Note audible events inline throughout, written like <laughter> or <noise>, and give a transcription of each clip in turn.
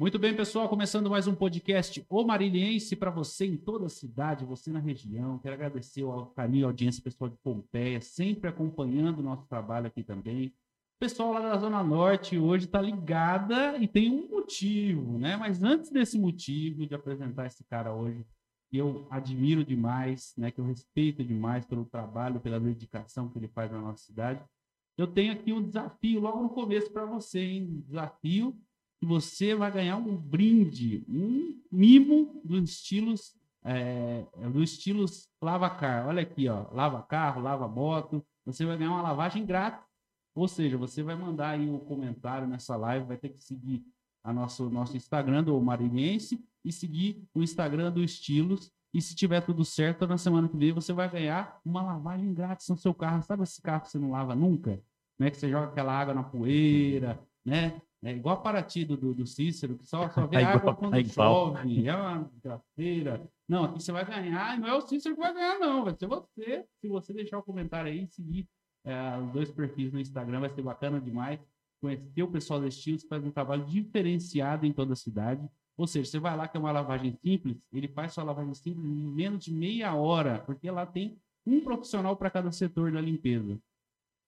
Muito bem, pessoal, começando mais um podcast O Mariliense para você em toda a cidade, você na região. Quero agradecer ao carinho e audiência pessoal de Pompeia, sempre acompanhando o nosso trabalho aqui também. O pessoal lá da Zona Norte hoje está ligada e tem um motivo, né? Mas antes desse motivo de apresentar esse cara hoje, que eu admiro demais, né? Que eu respeito demais pelo trabalho, pela dedicação que ele faz na nossa cidade. Eu tenho aqui um desafio logo no começo para você, hein? Desafio você vai ganhar um brinde, um mimo dos estilos é, do estilos Lavacar. Olha aqui, ó, lava carro, lava moto. Você vai ganhar uma lavagem grátis. Ou seja, você vai mandar aí um comentário nessa live, vai ter que seguir a nosso nosso Instagram do Marinense e seguir o Instagram do Estilos. E se tiver tudo certo, na semana que vem você vai ganhar uma lavagem grátis no seu carro. Sabe esse carro que você não lava nunca? Né? Que você joga aquela água na poeira, né? É igual a Paraty do, do Cícero, que só, só vê é água quando é chove, é uma graceira. Não, aqui você vai ganhar, e não é o Cícero que vai ganhar, não, vai ser você. Se você deixar o comentário aí e seguir é, os dois perfis no Instagram, vai ser bacana demais. Conhecer o pessoal da Estilos, faz um trabalho diferenciado em toda a cidade. Ou seja, você vai lá que é uma lavagem simples, ele faz sua lavagem simples em menos de meia hora, porque lá tem um profissional para cada setor da limpeza.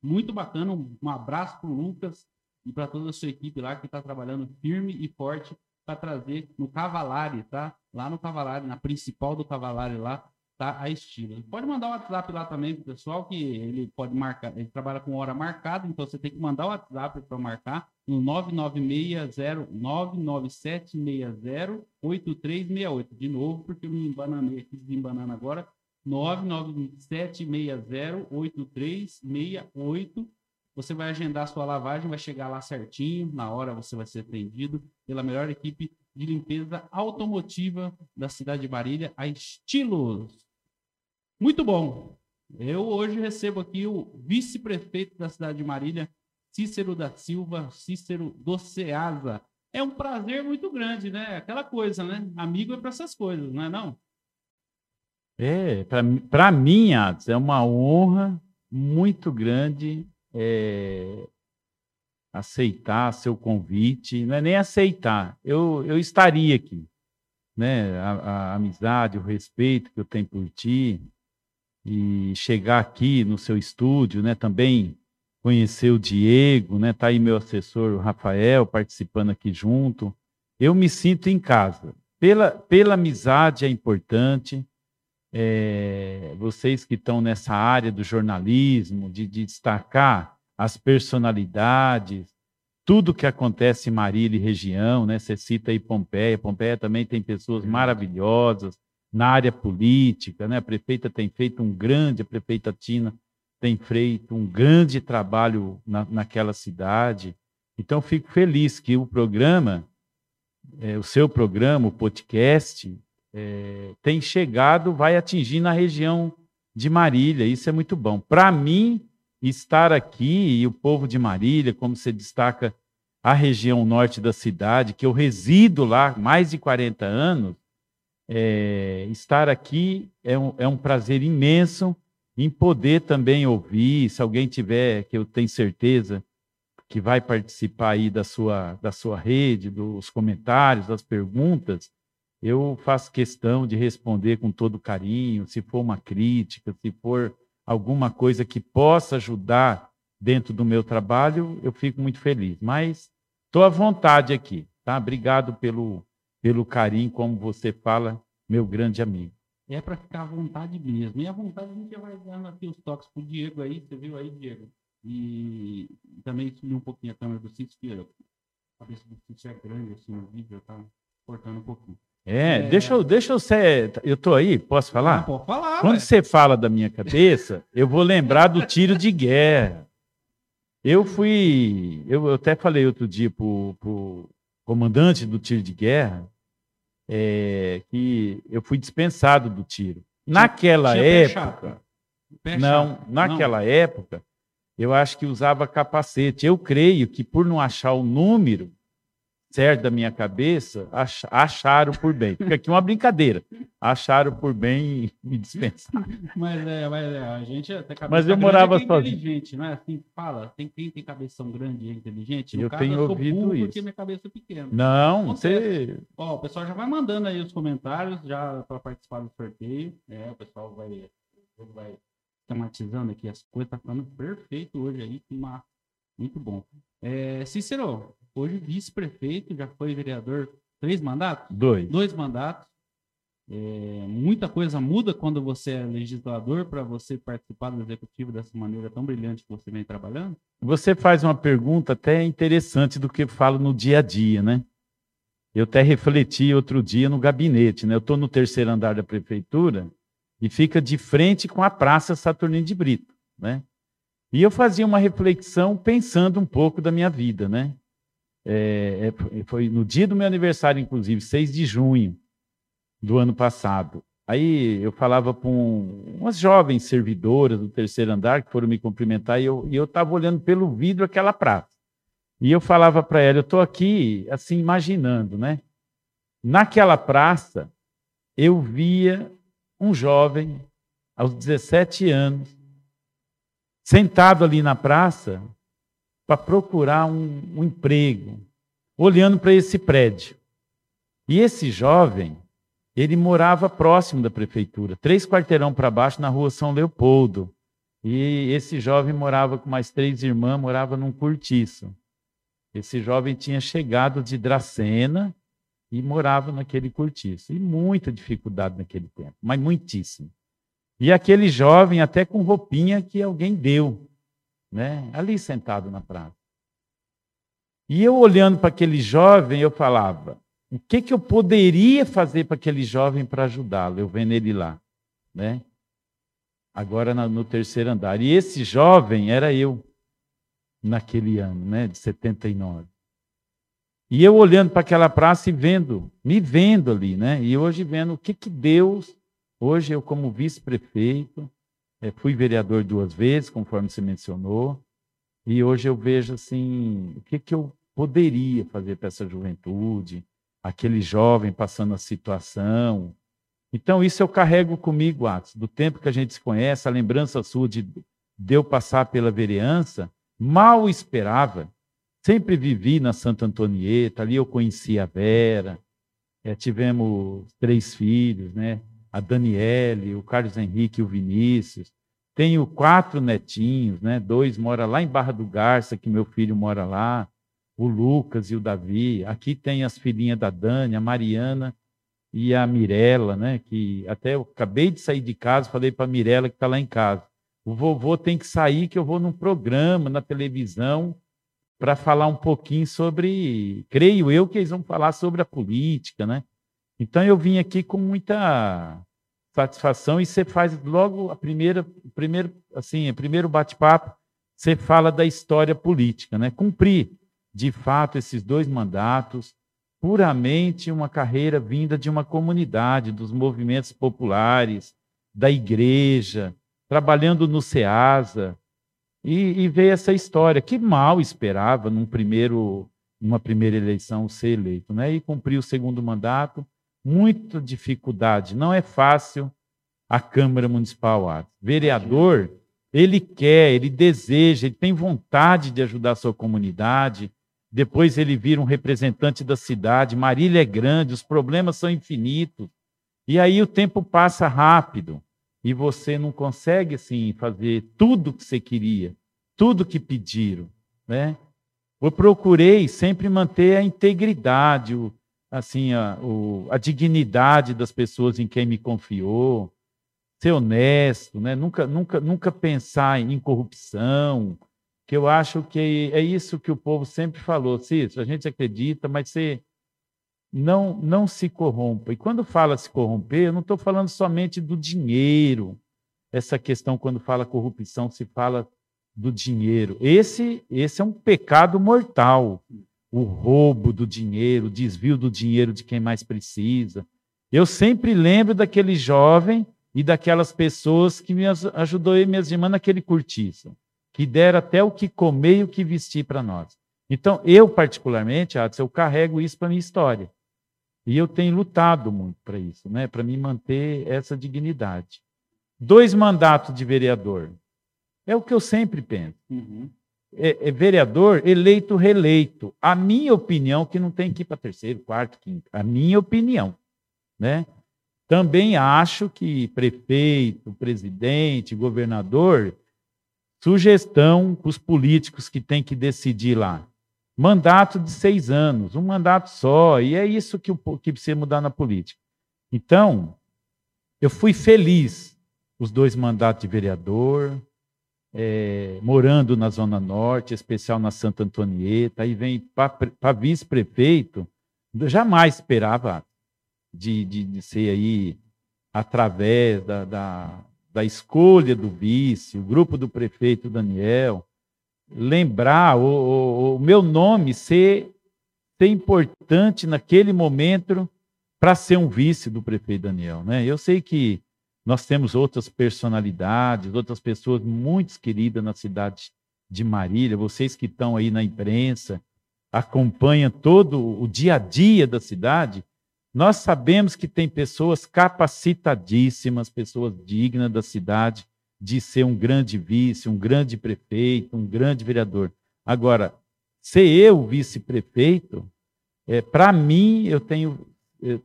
Muito bacana, um abraço para o Lucas, e para toda a sua equipe lá que está trabalhando firme e forte para trazer no Cavalari, tá? Lá no Cavalari, na principal do Cavalari lá, tá a estilo. Pode mandar o WhatsApp lá também pro pessoal, que ele pode marcar, ele trabalha com hora marcada, então você tem que mandar o WhatsApp para marcar no 9960997608368. De novo, porque eu me embananei aqui, desembanando agora. 997608368 você vai agendar sua lavagem, vai chegar lá certinho, na hora você vai ser atendido pela melhor equipe de limpeza automotiva da cidade de Marília, a Estilos. Muito bom. Eu hoje recebo aqui o vice-prefeito da cidade de Marília, Cícero da Silva, Cícero do Ceasa. É um prazer muito grande, né? Aquela coisa, né? Amigo é para essas coisas, não é não? É, para mim, Atos, é uma honra muito grande é, aceitar seu convite, não é nem aceitar, eu, eu estaria aqui, né? A, a, amizade, o respeito que eu tenho por ti e chegar aqui no seu estúdio, né? Também conhecer o Diego, né? Tá aí meu assessor, o Rafael, participando aqui junto. Eu me sinto em casa. Pela, pela amizade é importante, é, vocês que estão nessa área do jornalismo, de, de, destacar as personalidades, tudo que acontece em Marília e região, né? Você cita aí Pompeia, Pompeia também tem pessoas maravilhosas na área política, né? A prefeita tem feito um grande, a prefeita Tina tem feito um grande trabalho na, naquela cidade. Então, fico feliz que o programa, é, o seu programa, o podcast, é, tem chegado, vai atingir na região de Marília. Isso é muito bom. Para mim, estar aqui e o povo de Marília, como você destaca a região norte da cidade, que eu resido lá mais de 40 anos, é, estar aqui é um, é um prazer imenso em poder também ouvir, se alguém tiver, que eu tenho certeza que vai participar aí da sua, da sua rede, dos comentários, das perguntas, eu faço questão de responder com todo carinho, se for uma crítica, se for alguma coisa que possa ajudar dentro do meu trabalho, eu fico muito feliz. Mas estou à vontade aqui, tá? Obrigado pelo, pelo carinho, como você fala, meu grande amigo. É para ficar à vontade mesmo. E à vontade a gente vai dando aqui os toques para o Diego aí, você viu aí, Diego? E também subir um pouquinho a câmera do Cício, a cabeça do Cício é grande assim no vídeo, tá cortando um pouquinho. É, é, deixa eu, deixa eu ser. Eu tô aí, posso falar? Ah, pode falar. Quando você fala da minha cabeça, eu vou lembrar do tiro de guerra. Eu fui. Eu, até falei outro dia pro, pro comandante do tiro de guerra é, que eu fui dispensado do tiro. Naquela Tinha época. Não, naquela não. época, eu acho que usava capacete. Eu creio que por não achar o número certo da minha cabeça, ach- acharam por bem. Fica aqui uma brincadeira. Acharam por bem me dispensar. Mas é, mas é, a gente até cabeça Mas eu grande morava é é sozinho. inteligente, não é assim fala? Tem quem tem cabeção grande e é inteligente? No Eu caso, tenho sou ouvido burro isso. porque minha cabeça é pequena. Não, você. Ó, o pessoal já vai mandando aí os comentários já para participar do sorteio. É, o pessoal vai, vai tematizando aqui as coisas, tá ficando perfeito hoje aí, uma- muito bom. É, Cícero, hoje vice-prefeito, já foi vereador, três mandatos? Dois. Dois mandatos. É, muita coisa muda quando você é legislador para você participar do executivo dessa maneira tão brilhante que você vem trabalhando? Você faz uma pergunta até interessante do que eu falo no dia a dia, né? Eu até refleti outro dia no gabinete, né? Eu estou no terceiro andar da prefeitura e fica de frente com a Praça Saturnino de Brito, né? E eu fazia uma reflexão pensando um pouco da minha vida, né? É, é, foi no dia do meu aniversário, inclusive, 6 de junho do ano passado. Aí eu falava com umas jovens servidoras do terceiro andar que foram me cumprimentar e eu eu estava olhando pelo vidro aquela praça. E eu falava para ela, eu estou aqui assim imaginando, né? Naquela praça eu via um jovem aos 17 anos sentado ali na praça para procurar um, um emprego, olhando para esse prédio. E esse jovem ele morava próximo da prefeitura, três quarteirão para baixo, na rua São Leopoldo. E esse jovem morava com mais três irmãs, morava num cortiço. Esse jovem tinha chegado de Dracena e morava naquele cortiço. E muita dificuldade naquele tempo, mas muitíssimo. E aquele jovem, até com roupinha que alguém deu, né? ali sentado na praça. E eu olhando para aquele jovem, eu falava: o que, que eu poderia fazer para aquele jovem para ajudá-lo? Eu vendo ele lá, né? Agora no, terceiro andar. E esse jovem era eu, naquele ano, né? De 79. E eu olhando para aquela praça e vendo, me vendo ali, né? E hoje vendo o que, que Deus, hoje eu como vice-prefeito, eh, fui vereador duas vezes, conforme você mencionou, e hoje eu vejo assim, o que, que eu poderia fazer para essa juventude, aquele jovem passando a situação. Então, isso eu carrego comigo, Atos, do tempo que a gente se conhece, a lembrança sua de, de eu passar pela vereança, mal esperava. Sempre vivi na Santa Antonieta, ali eu conheci a Vera, eh, tivemos três filhos, né? A Daniele, o Carlos Henrique e o Vinícius. Tenho quatro netinhos, né? Dois moram lá em Barra do Garça, que meu filho mora lá o Lucas e o Davi. Aqui tem as filhinhas da Dani, a Mariana e a Mirella, né? Que até eu acabei de sair de casa, falei para a Mirella que está lá em casa. O vovô tem que sair, que eu vou num programa na televisão para falar um pouquinho sobre, creio eu que eles vão falar sobre a política, né? Então eu vim aqui com muita satisfação e você faz logo a primeira, primeiro, assim, primeiro bate-papo, você fala da história política, né? Cumprir de fato, esses dois mandatos, puramente uma carreira vinda de uma comunidade, dos movimentos populares, da igreja, trabalhando no SEASA, e, e ver essa história, que mal esperava num primeiro, numa primeira eleição ser eleito, né? E cumprir o segundo mandato, muita dificuldade, não é fácil a Câmara Municipal. Atos. Vereador, ele quer, ele deseja, ele tem vontade de ajudar a sua comunidade, depois ele vira um representante da cidade. Marília é grande, os problemas são infinitos. E aí o tempo passa rápido e você não consegue assim fazer tudo que você queria, tudo que pediram, né? Eu procurei sempre manter a integridade, o, assim a, o, a dignidade das pessoas em quem me confiou, ser honesto, né? Nunca, nunca, nunca pensar em corrupção, que eu acho que é isso que o povo sempre falou, Cícero, a gente acredita, mas você não, não se corrompa. E quando fala se corromper, eu não estou falando somente do dinheiro. Essa questão, quando fala corrupção, se fala do dinheiro. Esse, esse é um pecado mortal. O roubo do dinheiro, o desvio do dinheiro de quem mais precisa. Eu sempre lembro daquele jovem e daquelas pessoas que me ajudou e minhas irmãs naquele cortiço que deram até o que comer e o que vestir para nós. Então, eu, particularmente, Adson, eu carrego isso para minha história. E eu tenho lutado muito para isso, né? para me manter essa dignidade. Dois mandatos de vereador. É o que eu sempre penso. Uhum. É, é, vereador eleito, reeleito. A minha opinião, que não tem que ir para terceiro, quarto, quinto. A minha opinião. Né? Também acho que prefeito, presidente, governador, sugestão para os políticos que têm que decidir lá. Mandato de seis anos, um mandato só, e é isso que, que precisa mudar na política. Então, eu fui feliz os dois mandatos de vereador, é, morando na Zona Norte, especial na Santa Antonieta, aí vem para vice-prefeito, jamais esperava de, de, de, ser aí através da, da, da escolha do vice, o grupo do prefeito Daniel, lembrar o, o, o meu nome ser, ser importante naquele momento para ser um vice do prefeito Daniel. Né? Eu sei que nós temos outras personalidades, outras pessoas muito queridas na cidade de Marília, vocês que estão aí na imprensa, acompanham todo o dia a dia da cidade, nós sabemos que tem pessoas capacitadíssimas, pessoas dignas da cidade, de ser um grande vice, um grande prefeito, um grande vereador. Agora, ser eu vice-prefeito, é, para mim, eu tenho,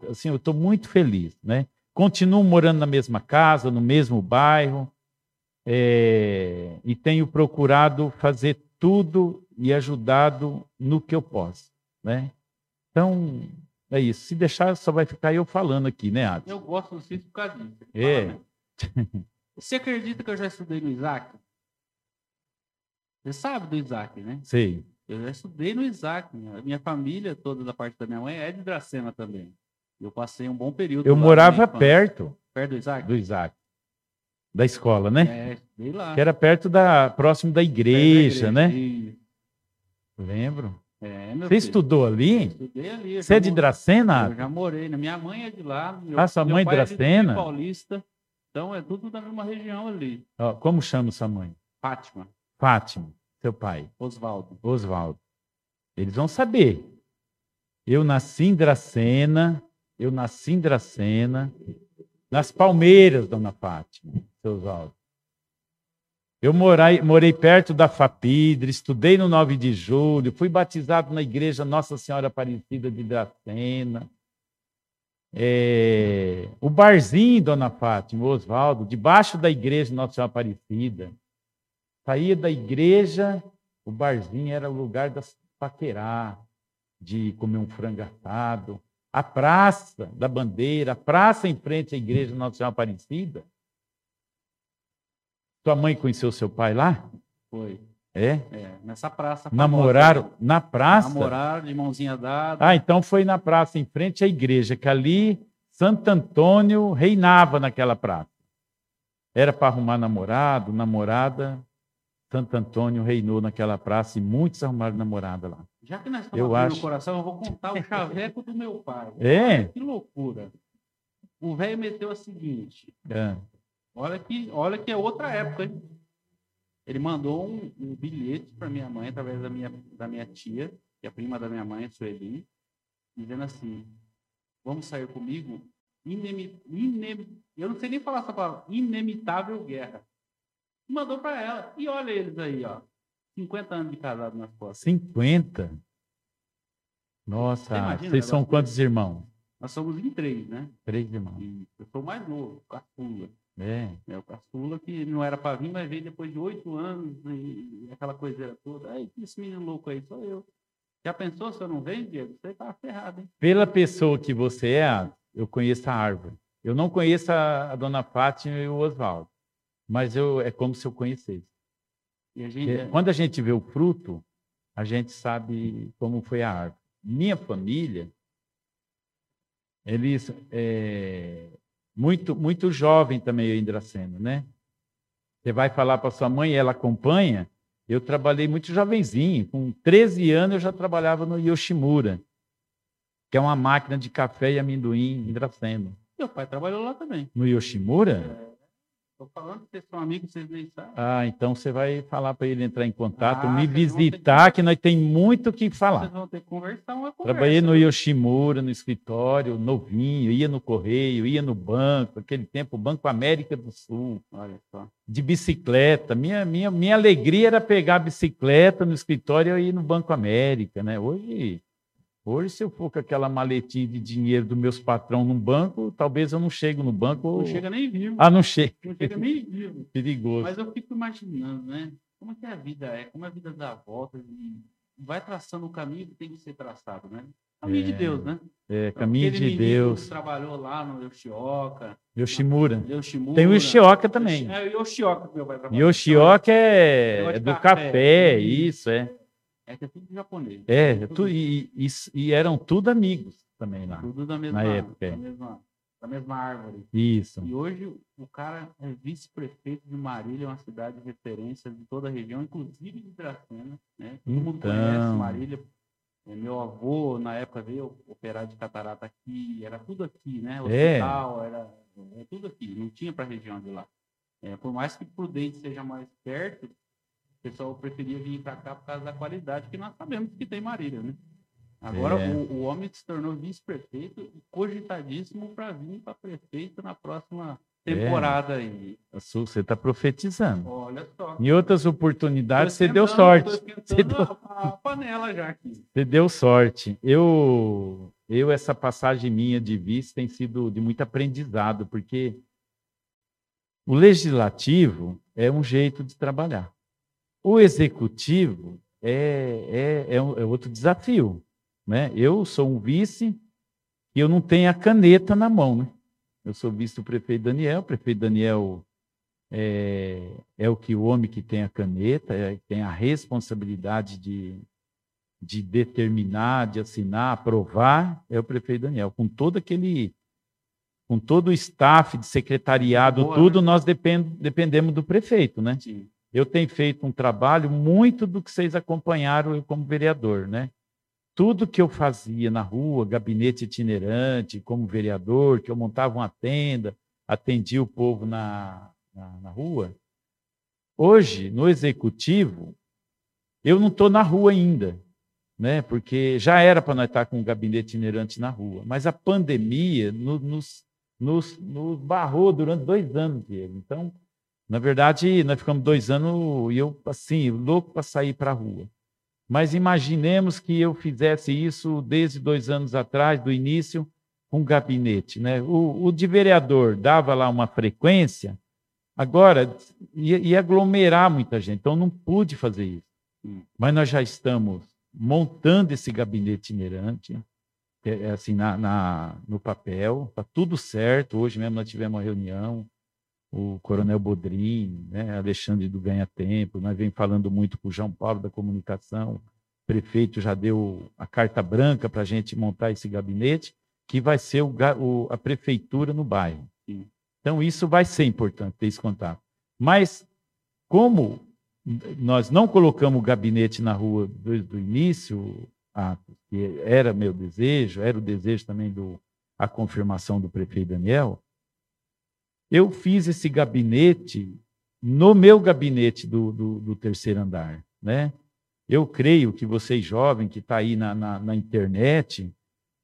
assim, eu estou muito feliz, né? Continuo morando na mesma casa, no mesmo bairro, é, e tenho procurado fazer tudo e ajudado no que eu posso, né? Então, é isso. Se deixar, só vai ficar eu falando aqui, né, Adson? Eu gosto do Cícero por causa disso. É. Fala, né? <laughs> Você acredita que eu já estudei no Isaac? Você sabe do Isaac, né? Sei. Eu já estudei no Isaac. A minha família, toda da parte da minha mãe, é de Dracena também. Eu passei um bom período. Eu morava perto. Perto do Isaac? Do Isaac. Da escola, né? É, estudei lá. Que era perto da. próximo da igreja, da igreja né? E... Lembro. É, Você filho. estudou ali? Estudei ali. Você é de Dracena? Eu já morei. Né? Minha mãe é de lá. Meu, ah, sua mãe é de Dracena? É Paulista. Então é tudo da mesma região ali. Ó, como chama sua mãe? Fátima. Fátima. Seu pai? Oswaldo. Oswaldo. Eles vão saber. Eu nasci em Dracena, eu nasci em Dracena, nas Palmeiras, dona Fátima, seu Oswaldo. Eu morei, morei perto da Fapidre, estudei no 9 de julho, fui batizado na igreja Nossa Senhora Aparecida de Dracena. É, o barzinho, dona Fátima, Oswaldo, debaixo da igreja Nossa Senhora Aparecida. Saía da igreja, o barzinho era o lugar da paquerar, de comer um frango assado. A praça da bandeira, a praça em frente à igreja Nossa Senhora Aparecida. Sua mãe conheceu seu pai lá? Foi. É? É, nessa praça. Namoraram na praça? Namoraram, de mãozinha dada. Ah, então foi na praça, em frente à igreja, que ali Santo Antônio reinava naquela praça. Era para arrumar namorado, namorada, Santo Antônio reinou naquela praça e muitos arrumaram namorada lá. Já que nós estamos eu acho... no coração, eu vou contar o chaveco do meu pai. <laughs> É? Que loucura. O velho meteu a seguinte. É. Olha que, olha que é outra época, hein? Ele mandou um, um bilhete para minha mãe, através da minha, da minha tia, que é a prima da minha mãe, Sueli, dizendo assim: Vamos sair comigo? Inemi, inem, eu não sei nem falar essa palavra, inemitável guerra. mandou para ela. E olha eles aí, ó. 50 anos de casado nas costas. 50? Nossa, imagina, vocês são quantos irmãos? Nós somos em três, né? Três irmãos. E eu sou mais novo, caçula. É. é o caçula que não era para vir, mas veio depois de oito anos e aquela coiseira toda. Aí, esse menino louco aí sou eu. Já pensou se eu não venho, Diego? Você tá ferrado, hein? Pela pessoa que você é, eu conheço a árvore. Eu não conheço a, a dona Fátima e o Oswaldo, mas eu, é como se eu conhecesse. A gente... É, quando a gente vê o fruto, a gente sabe como foi a árvore. Minha família, eles é, muito, muito jovem também, eu, Indraceno, né? Você vai falar para sua mãe, ela acompanha. Eu trabalhei muito jovenzinho, com 13 anos eu já trabalhava no Yoshimura, que é uma máquina de café e amendoim em Dracena. Meu pai trabalhou lá também. No Yoshimura? Tô falando que vocês são amigos, vocês nem sabem. Ah, então você vai falar para ele entrar em contato, Ah, me vocês ter que visitar, que nós tem muito o que Vocês falar. vão ter que conversar uma conversa. Trabalhei no Yoshimura, no escritório, novinho, ia no correio, ia no banco, aquele tempo, Banco América do Sul, Olha só. de bicicleta. Minha, minha, minha alegria era pegar a bicicleta no escritório e ir no Banco América, né? Hoje, hoje, se eu for com aquela maletinha de dinheiro dos meus patrão no banco, talvez eu não chegue no banco. Não chega nem vivo. Ah, não chega. Não chega nem vivo. Perigoso. Mas eu fico imaginando, né? Como é que a vida é? Como a vida dá voltas e vai traçando o caminho que tem que ser traçado, né? Caminho de É, Deus, né? É, caminho Aquele de Deus. trabalhou lá no Yoshioka, Yoshimura. Yoshimura. Tem o Yoshioka também. É o Yoshioka que meu pai trabalhou. Yoshioka é, é de do café. café, isso, é. É que é tudo japonês. É, tu, e, e, e eram tudo amigos também lá. Tudo da mesma, Na época, é. da mesma, da mesma árvore. Isso. E hoje o cara é vice-prefeito de Marília, uma cidade de referência de toda a região, inclusive de Dracena. Né? Todo mundo Então. conhece Marília. É, Meu avô, na época, veio operar de catarata aqui, era tudo aqui, né? É. Hospital, era, era tudo aqui, não tinha para a região de lá. É, por mais que Prudente seja mais perto, o pessoal preferia vir para cá por causa da qualidade que nós sabemos que tem Marília, né? Agora, É. o, o homem se tornou vice-prefeito e cogitadíssimo para vir para prefeito na próxima É. temporada aí. Su- Você está profetizando. Olha só. Em outras oportunidades, você deu sorte. Você deu, a, a panela já aqui. você deu sorte. Eu, eu, essa passagem minha de vice tem sido de muito aprendizado, porque o legislativo é um jeito de trabalhar. O executivo é, é, é, um- é outro desafio. Né? Eu sou um vice e eu não tenho a caneta na mão. Né? Eu sou vice do prefeito Daniel, o prefeito Daniel é, é o que o homem que tem a caneta, é, tem a responsabilidade de, de determinar, de assinar, aprovar, é o prefeito Daniel. Com todo aquele, com todo o staff de secretariado, Boa, tudo, né? nós depend, dependemos do prefeito, né? Sim. Eu tenho feito um trabalho muito do que vocês acompanharam eu como vereador, né? Tudo que eu fazia na rua, gabinete itinerante, como vereador, que eu montava uma tenda, atendia o povo na, na, na rua. Hoje, no executivo, eu não estou na rua ainda, né? Porque já era para nós estar com um gabinete itinerante na rua, mas a pandemia no- nos, nos, nos barrou durante dois anos, Diego. Então, na verdade, nós ficamos dois anos e eu, assim, louco para sair para a rua. Mas imaginemos que eu fizesse isso desde dois anos atrás, do início, com gabinete. Né? O, o de vereador dava lá uma frequência, agora ia, ia aglomerar muita gente, então não pude fazer isso. Hum. Mas nós já estamos montando esse gabinete itinerante, é, é assim, na, na- no papel, está tudo certo. Hoje mesmo nós tivemos uma reunião, o Coronel Bodrin, né, Alexandre do Ganha Tempo, nós vem falando muito com o João Paulo da Comunicação, o prefeito já deu a carta branca para a gente montar esse gabinete, que vai ser o o- a prefeitura no bairro. Sim. Então, isso vai ser importante ter esse contato. Mas, como nós não colocamos o gabinete na rua desde o início, Atos, que era meu desejo, era o desejo também do a confirmação do prefeito Daniel, eu fiz esse gabinete no meu gabinete do, do, do terceiro andar, né? Eu creio que vocês jovens que está aí na, na, na internet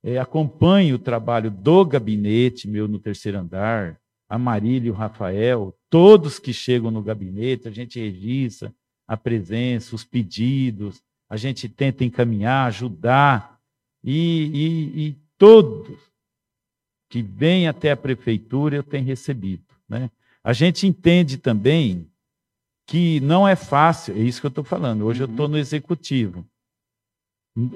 eh, acompanhem o trabalho do gabinete meu no terceiro andar, a Marília o Rafael, todos que chegam no gabinete, a gente registra a presença, os pedidos, a gente tenta encaminhar, ajudar, e, e, e todos que vêm até a prefeitura eu tenho recebido. Né? A gente entende também que não é fácil, é isso que eu estou falando, hoje eu Uhum. estou no executivo.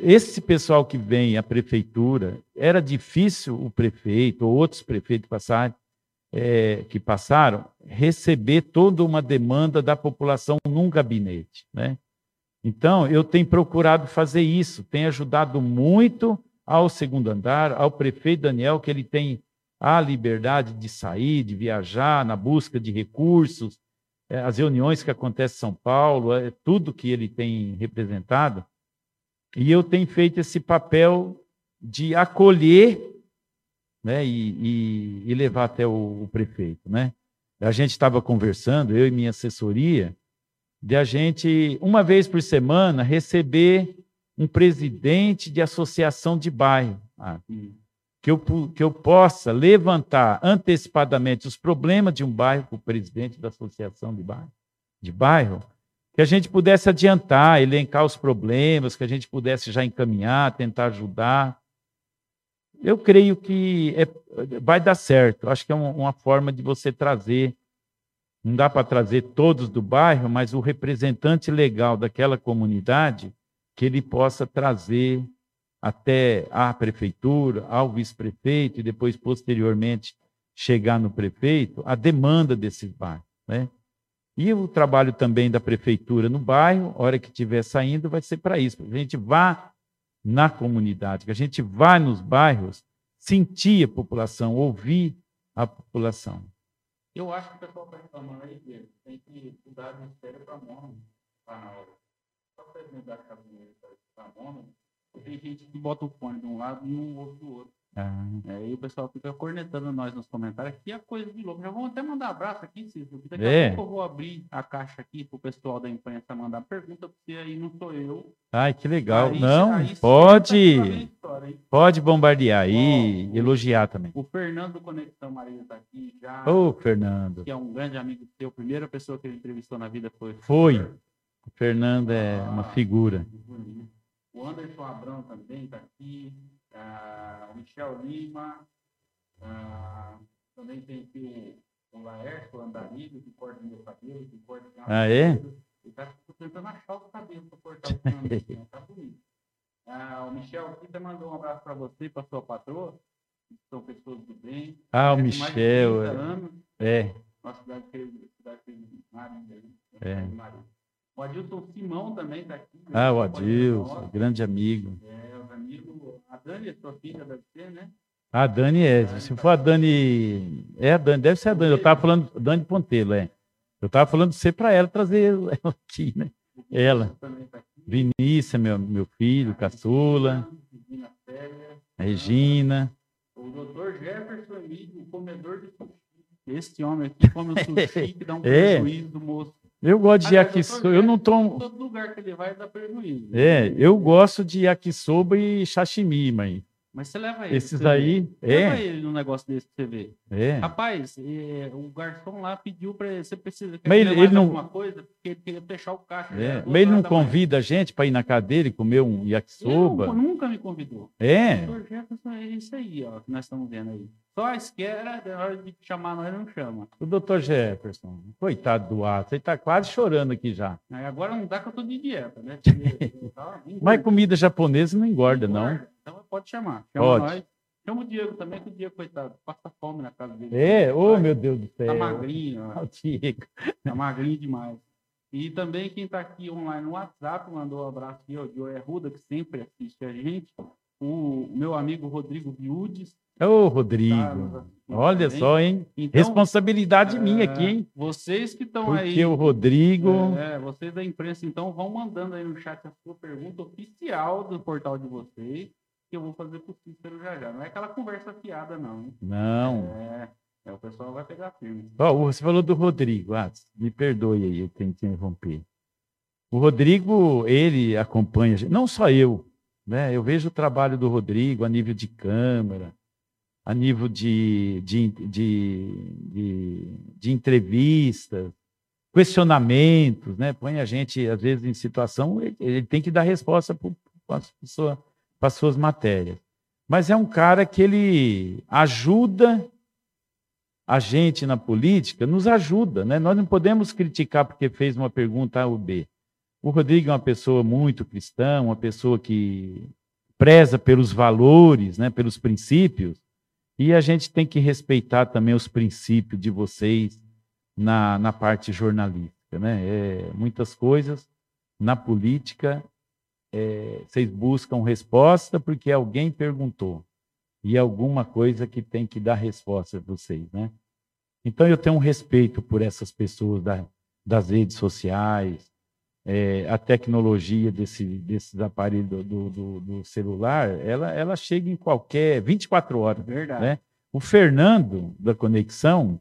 Esse pessoal que vem à prefeitura, era difícil o prefeito ou outros prefeitos passarem, é, que passaram, receber toda uma demanda da população num gabinete. Né? Então, eu tenho procurado fazer isso, tenho ajudado muito ao segundo andar, ao prefeito Daniel, que ele tem a liberdade de sair, de viajar, na busca de recursos, é, as reuniões que acontecem em São Paulo, é, tudo que ele tem representado. E eu tenho feito esse papel de acolher né, e, e- e levar até o, o prefeito. Né? a gente estava conversando, eu e minha assessoria, de a gente, uma vez por semana, receber um presidente de associação de bairro. Ah, que, eu, que eu possa levantar antecipadamente os problemas de um bairro com o presidente da associação de bairro, de bairro, que a gente pudesse adiantar, elencar os problemas, que a gente pudesse já encaminhar, tentar ajudar. Eu creio que é, vai dar certo. Acho que é uma, uma forma de você trazer não dá para trazer todos do bairro, mas o representante legal daquela comunidade, que ele possa trazer até a prefeitura, ao vice-prefeito e depois, posteriormente, chegar no prefeito, a demanda desses bairros. Né? E o trabalho também da prefeitura no bairro, hora que estiver saindo, vai ser para isso. A gente vá na comunidade, que a gente vá nos bairros, sentir a população, ouvir a população. Eu acho que o pessoal está reclamando aí dele. Tem que mudar de ministério para mono. Para mudar a cabine para mono, tem gente que bota o fone de um lado e um outro do outro. Ah. É, aí o pessoal fica cornetando nós nos comentários. Que é coisa de louco. Já vamos até mandar abraço aqui, Cícero. Daqui é. a pouco eu vou abrir a caixa aqui para o pessoal da imprensa mandar pergunta, porque aí não sou eu. Ai, que legal. Aí, não, aí, pode. História, pode bombardear aí, e elogiar também. O Fernando Conexão Maria está aqui já. Ô, Fernando. Que é um grande amigo seu. A primeira pessoa que ele entrevistou na vida foi. Foi. O Fernando é uma figura. O Anderson Abrão também está aqui ah, o Michel Lima, ah, também tem aqui o, o Laércio Andarilho, que corta meu cabelo, que corta Ah, é? Ele está tentando achar o cabelo para cortar o cabelo, está <laughs> bonito. Ah, o Michel aqui também mandou um abraço para você e para sua patroa, são pessoas do bem. Ah, o Michel. É. Anos, é. Nossa cidade que cidade de Marinha. É. O Adilson Simão também está aqui. Ah, o Adilson, grande amigo. É, os amigos a Dani é sua filha, deve ser, né? A Dani é. Se for a Dani. É a Dani, deve ser a Dani. Eu estava falando, Dani Pontelho, é. Eu estava falando de ser para ela trazer ela <laughs> aqui, né? Ela. Vinícius, meu, meu filho, caçula. Regina. O doutor Jefferson Emílio, o comedor de sushi. Esse homem aqui come o sushi que dá um <laughs> é. prejuízo do moço. Eu gosto de yakisoba. Eu não tomo. Todo lugar que ele vai dá prejuízo. É, eu gosto de yakisoba e sashimi, mãe. Mas você leva ele. Esses aí. É. Leva ele num negócio desse pra você ver. É. Rapaz, é, o garçom lá pediu para você precisa mas ele, ele não... alguma coisa, porque ele queria fechar o caixa. É. Mas ele não convida manhã. a gente para ir na cadeira e comer um yakisoba? Ele nunca me convidou. É. O doutor Jefferson é isso aí, ó, que nós estamos vendo aí. Só a esquerda, na hora de chamar nós, não chama. O doutor Jefferson, coitado do ato, ele está quase chorando aqui já. Aí agora não dá que eu tô de dieta, né? <laughs> Mas comida japonesa não engorda, não. Engorda. Então pode chamar. Chama pode. nós. Chama o Diego também, que o Diego, coitado, passa fome na casa dele. É, ô oh, meu Deus do céu. Tá magrinho, ó. O Diego. Tá magrinho demais. E também quem está aqui online no WhatsApp, mandou um abraço aqui, o Joe Ruda, que sempre assiste a gente. O meu amigo Rodrigo Viudes, Ô, Rodrigo, olha só, hein? Então, Responsabilidade é, minha aqui, hein? Vocês que estão aí. Porque o Rodrigo. É, vocês da imprensa, então, vão mandando aí no chat a sua pergunta oficial do portal de vocês, que eu vou fazer para o Cícero já já. Não é aquela conversa fiada, não. Não. É, é, o pessoal vai pegar firme. Oh, você falou do Rodrigo, ah, me perdoe aí, eu tenho que interromper. O Rodrigo, ele acompanha, não só eu, né? Eu vejo o trabalho do Rodrigo a nível de câmera a nível de, de, de, de, de entrevistas, questionamentos, né? põe a gente, às vezes, em situação, ele, ele tem que dar resposta para as suas matérias. Mas é um cara que ele ajuda a gente na política, nos ajuda. Né? Nós não podemos criticar porque fez uma pergunta A ou B. O Rodrigo é uma pessoa muito cristã, uma pessoa que preza pelos valores, né, pelos princípios, e a gente tem que respeitar também os princípios de vocês na, na parte jornalística. Né? É, muitas coisas na política é, vocês buscam resposta porque alguém perguntou. E alguma coisa que tem que dar resposta a vocês. Né? Então eu tenho um respeito por essas pessoas da, das redes sociais, é, a tecnologia desse, desses aparelhos do, do, do, celular, ela, ela chega em qualquer 24 horas. Verdade. Né? O Fernando, da Conexão,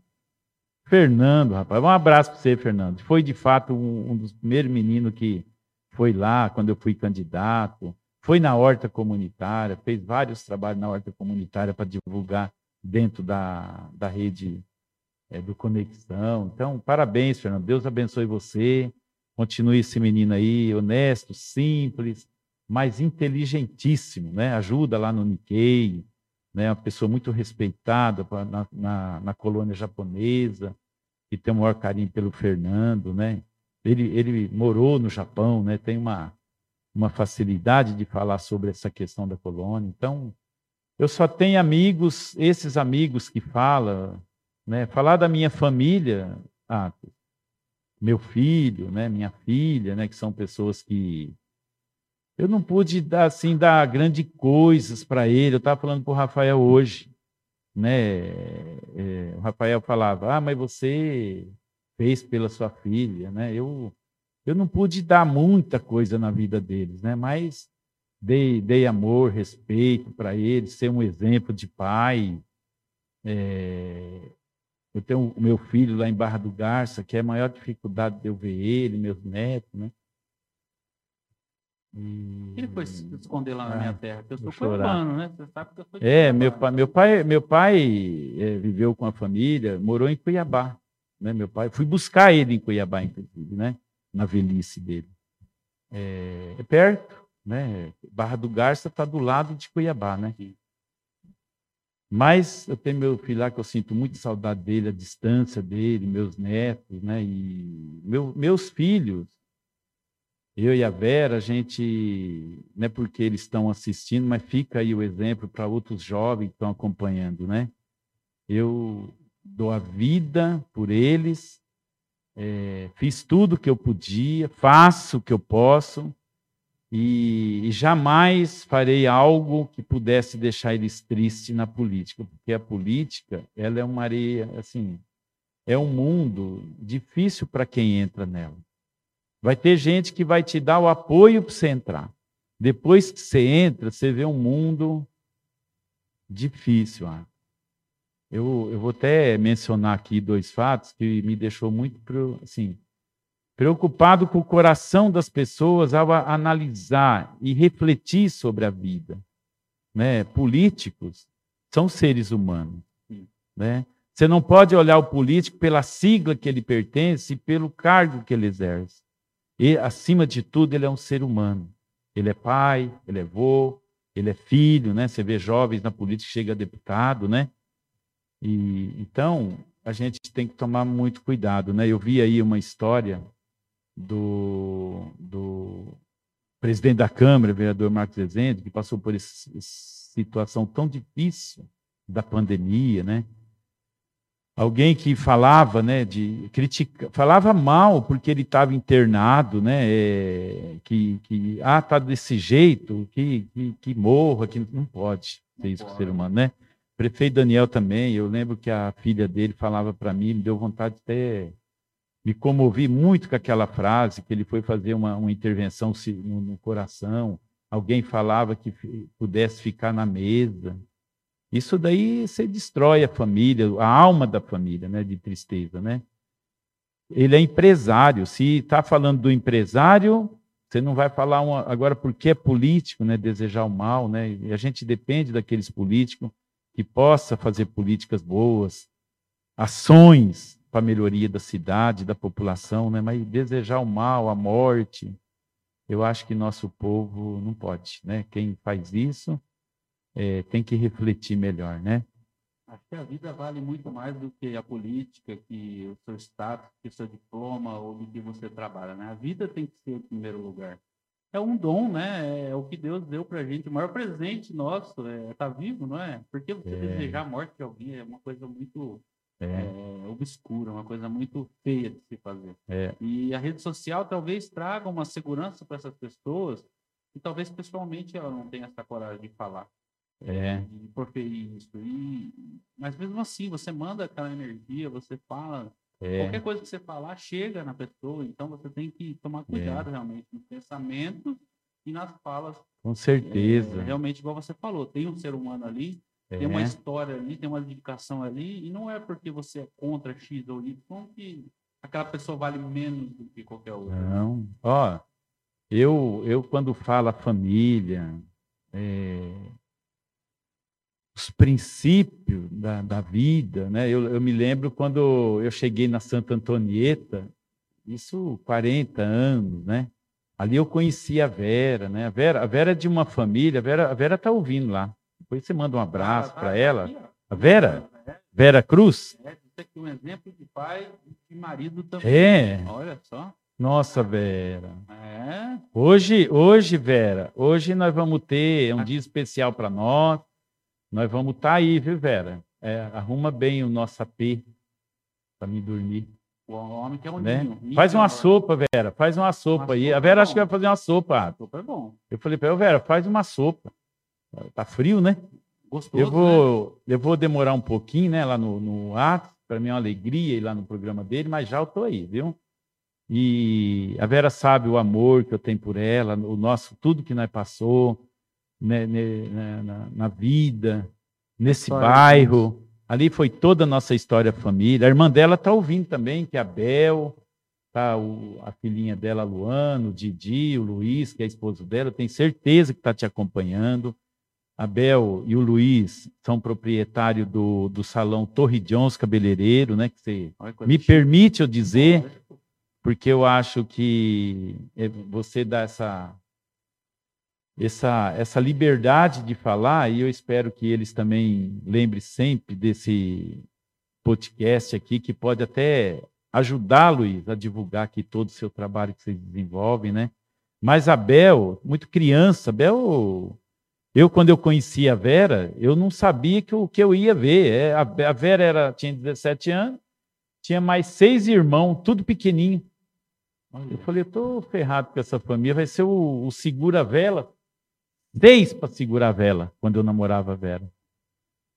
Fernando, rapaz, um abraço para você, Fernando. Foi de fato um, um, dos primeiros meninos que foi lá quando eu fui candidato, foi na horta comunitária, fez vários trabalhos na horta comunitária para divulgar dentro da, da rede é, do Conexão. Então, parabéns, Fernando. Deus abençoe você. Continue esse menino aí, honesto, simples, mas inteligentíssimo, né? Ajuda lá no Nikkei, né? Uma pessoa muito respeitada na, na, na colônia japonesa, que tem o maior carinho pelo Fernando, né? Ele, ele morou no Japão, né? Tem uma, uma facilidade de falar sobre essa questão da colônia. Então, eu só tenho amigos, esses amigos que falam, né? Falar da minha família, ah, meu filho, né? Minha filha, né? Que são pessoas que eu não pude dar assim dar grandes coisas para ele. Eu estava falando para o Rafael hoje, né? É, o Rafael falava: "Ah, mas você fez pela sua filha, né?" Eu eu não pude dar muita coisa na vida deles, né? Mas dei, dei amor, respeito para eles, ser um exemplo de pai. É, eu tenho o meu filho lá em Barra do Garça, que é a maior dificuldade de eu ver ele, meus netos, né? Ele foi se esconder lá na minha terra, porque eu sou urbano, né? Você sabe que eu sou É, meu pai, meu pai, meu pai é, viveu com a família, morou em Cuiabá, né? Meu pai, fui buscar ele em Cuiabá, inclusive, né? Na velhice dele. É, é perto, né? Barra do Garça está do lado de Cuiabá, né? Mas eu tenho meu filho lá que eu sinto muito saudade dele, a distância dele, meus netos, né? E meu, meus filhos eu e a Vera, a gente, não é porque eles estão assistindo, mas fica aí o exemplo para outros jovens que estão acompanhando, né? Eu dou a vida por eles, é, fiz tudo o que eu podia, faço o que eu posso, e, e, jamais farei algo que pudesse deixar eles tristes na política, porque a política, ela é uma areia, assim, é um mundo difícil para quem entra nela. Vai ter gente que vai te dar o apoio para você entrar. Depois que você entra, você vê um mundo difícil. Ah. Eu, eu vou até mencionar aqui dois fatos que me deixou muito assim, preocupado com o coração das pessoas ao analisar e refletir sobre a vida. Né? Políticos são seres humanos. Né? Você não pode olhar o político pela sigla que ele pertence e pelo cargo que ele exerce. E, acima de tudo, ele é um ser humano. Ele é pai, ele é avô, ele é filho, né? Você vê jovens na política, chega deputado, né? E, então, a gente tem que tomar muito cuidado, né? Eu vi aí uma história do, do presidente da Câmara, o vereador Marcos Rezende, que passou por essa situação tão difícil da pandemia, né? alguém que falava, né, de critica, falava mal porque ele estava internado, né, é, que, que ah tá desse jeito, que, que, que morra, que não pode ser isso com o ser humano, né? Prefeito Daniel também, eu lembro que a filha dele falava para mim, me deu vontade de até me comovi muito com aquela frase que ele foi fazer uma, uma intervenção no, no coração, alguém falava que pudesse ficar na mesa, isso daí você destrói a família, a alma da família, né, de tristeza, né? Ele é empresário. Se está falando do empresário, você não vai falar uma, agora porque é político, né, desejar o mal, né? E a gente depende daqueles políticos que possa fazer políticas boas, ações para a melhoria da cidade, da população, né? Mas desejar o mal, a morte, eu acho que nosso povo não pode, né? Quem faz isso é, tem que refletir melhor, né? Acho que a vida vale muito mais do que a política, que o seu status, que o seu diploma ou do que você trabalha, né? A vida tem que ser o primeiro lugar. É um dom, né? É o que Deus deu para a gente. O maior presente nosso é estar tá vivo, não é? Porque você é. desejar a morte de alguém é uma coisa muito é. É, obscura, uma coisa muito feia de se fazer. É. E a rede social talvez traga uma segurança para essas pessoas que talvez pessoalmente ela não tenha essa coragem de falar é. de proferir isso. E, mas mesmo assim, você manda aquela energia, você fala. É. Qualquer coisa que você falar chega na pessoa, então você tem que tomar cuidado é. realmente nos pensamentos e nas falas. Com certeza. É, realmente, igual você falou, tem um ser humano ali. Tem uma É. história ali, tem uma dedicação ali, e não é porque você é contra X ou Y que aquela pessoa vale menos do que qualquer outra. Não, ó, eu, eu quando falo a família, é, os princípios da, da vida, né? Eu, eu me lembro quando eu cheguei na Santa Antonieta, isso 40 anos, né? Ali eu conheci a Vera, né? A Vera, a Vera é de uma família, a Vera, a Vera tá ouvindo lá. Depois você manda um abraço Ah, para tá ela. aqui. A Vera, Vera Cruz? é, isso aqui é um exemplo de pai e de marido também. É. Olha só. Nossa, Vera. É. Hoje, hoje, Vera, hoje nós vamos ter um dia especial para nós. Nós vamos estar aí, viu, Vera? É, arruma bem o nosso AP para me dormir, O homem que é um né? ninho. Faz uma é sopa, Vera. Faz uma sopa aí. sopa A Vera é acho que vai fazer uma sopa. Super bom. Eu falei para ela, Vera, faz uma sopa. Tá frio, né? Gostoso, Eu vou, eu vou demorar um pouquinho, né, lá no, no ato. Para mim é uma alegria ir lá no programa dele, mas já eu tô aí, viu? E a Vera sabe o amor que eu tenho por ela, o nosso, tudo que nós passou né, né, na, na vida, nesse História bairro. Ali foi toda a nossa história família. A irmã dela tá ouvindo também, que é a Bel, tá o, a filhinha dela, a Luana, o Didi, o Luiz, que é esposo dela, tenho certeza que está te acompanhando. A Bel e o Luiz são proprietários do, do salão Torre Jones Cabeleireiro, né? Que você me chique. permite eu dizer, porque eu acho que é, você dá essa, essa, essa liberdade de falar, e eu espero que eles também lembrem sempre desse podcast aqui, que pode até ajudar, Luiz, a divulgar aqui todo o seu trabalho que vocês desenvolvem, né? Mas a Bel, muito criança, a Bel, eu quando eu conheci a Vera, eu não sabia que o que eu ia ver. É, a, a Vera era, tinha 17 anos, tinha mais seis irmãos, tudo pequenininho. Eu falei, eu tô ferrado com essa família, vai ser o, o segura-vela. Seis para segurar a vela, quando eu namorava a Vera.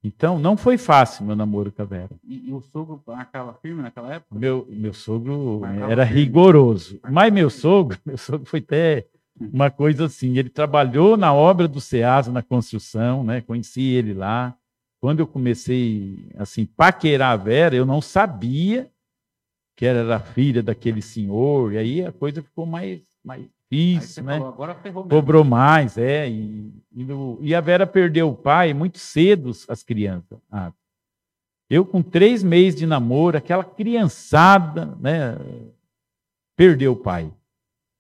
Então, não foi fácil meu namoro com a Vera. E, e o sogro marcava firme naquela época? Meu, meu sogro Marcava era firme. rigoroso. Mas meu sogro, <laughs> meu sogro foi até uma coisa assim. Ele trabalhou na obra do Ceasa, na construção, né? Conheci ele lá. Quando eu comecei, assim, paquerar a Vera, eu não sabia que ela era filha daquele senhor. E aí a coisa ficou mais, mais Difícil, né? falou, agora ferrou mesmo. Cobrou mais, é. E, e, e a Vera perdeu o pai muito cedo, as crianças. Ah, eu, com três meses de namoro, aquela criançada, né? Perdeu o pai.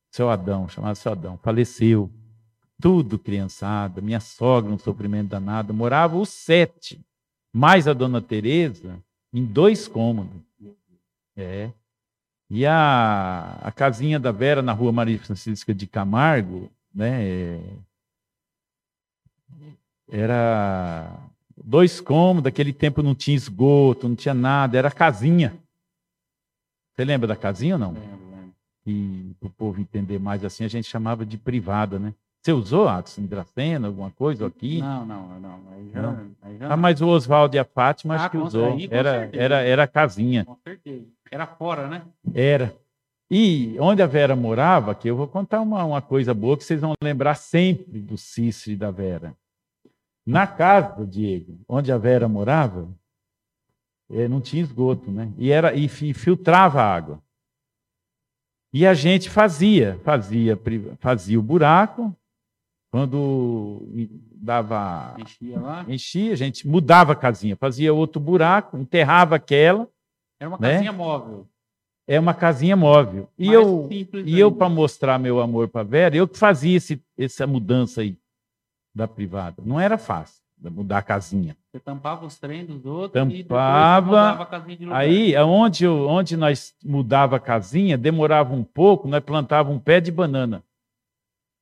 Seu Adão, chamado seu Adão, faleceu. Tudo criançada, minha sogra, um sofrimento danado. Morava os sete, mais a dona Tereza, em dois cômodos. É. E a, a casinha da Vera na rua Maria Francisca de Camargo, né? é, Era dois cômodos, daquele tempo não tinha esgoto, não tinha nada, era casinha. Você lembra da casinha ou não? Lembro, lembro. E para o povo entender mais assim, a gente chamava de privada, né? Você usou, Adson, Dracena, alguma coisa aqui? Não, não, não. Aí já, Não. Aí já Ah, mas o Oswaldo e a Fátima Ah, acho que usou. aí, Era, certeza. era, era casinha. Com certeza. Era fora, né? Era. E onde a Vera morava, que eu vou contar uma, uma coisa boa que vocês vão lembrar sempre do Cícero e da Vera. Na casa, Diego, onde a Vera morava, eh, não tinha esgoto, né? E, era, e fi- filtrava a água. E a gente fazia, fazia, fazia o buraco, quando dava Enchia lá. enchia, a gente mudava a casinha, fazia outro buraco, enterrava aquela, Era uma Né? casinha móvel. é uma casinha móvel. E Mais eu, e eu para mostrar meu amor para Vera, eu que fazia esse, essa mudança aí da privada. Não era fácil mudar a casinha. Você tampava os trem dos outros e Tampava, mudava a casinha de lugar. Aí, aonde, eu- onde nós mudava a casinha, demorava um pouco, nós plantava um pé de banana.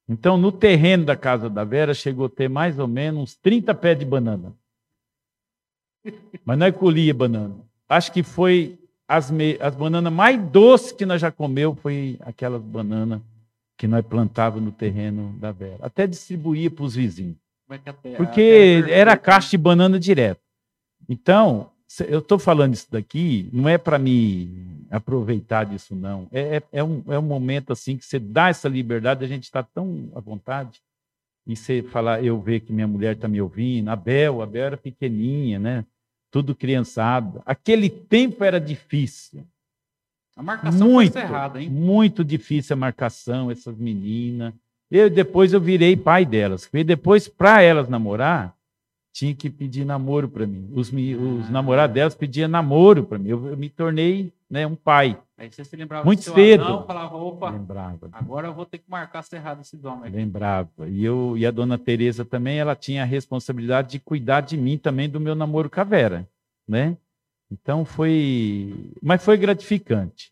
Então, no terreno da casa da Vera, chegou a ter mais ou menos uns 30 pés de banana. Mas nós colhia banana. Acho que foi as, me- as bananas mais doces que nós já comeu, foi aquelas bananas que nós plantava no terreno da Vera. Até distribuía para os vizinhos. É a Porque é era caixa de banana direto. Então, eu estou falando isso daqui, não é para me aproveitar disso, não. É, é, é um, é um momento assim que você dá essa liberdade, a gente está tão à vontade. e você falar, eu ver que minha mulher está me ouvindo, a Bel, a Bel era pequenininha, né? Tudo criançado. Aquele tempo era difícil. A marcação muito, errada, hein? Muito difícil a marcação, essas meninas. Eu, depois eu virei pai delas. E depois, para elas namorar, tinha que pedir namoro para mim. Os, os ah. namorados delas pediam namoro para mim. Eu, eu, me tornei né, um pai. Aí você se lembrava Muito cedo. Anão, falava, opa, lembrava. agora eu vou ter que marcar cerrado esses homens. Lembrava. E, eu, e a dona Tereza também, ela tinha a responsabilidade de cuidar de mim também do meu namoro com a Vera, né? Então foi, mas foi gratificante.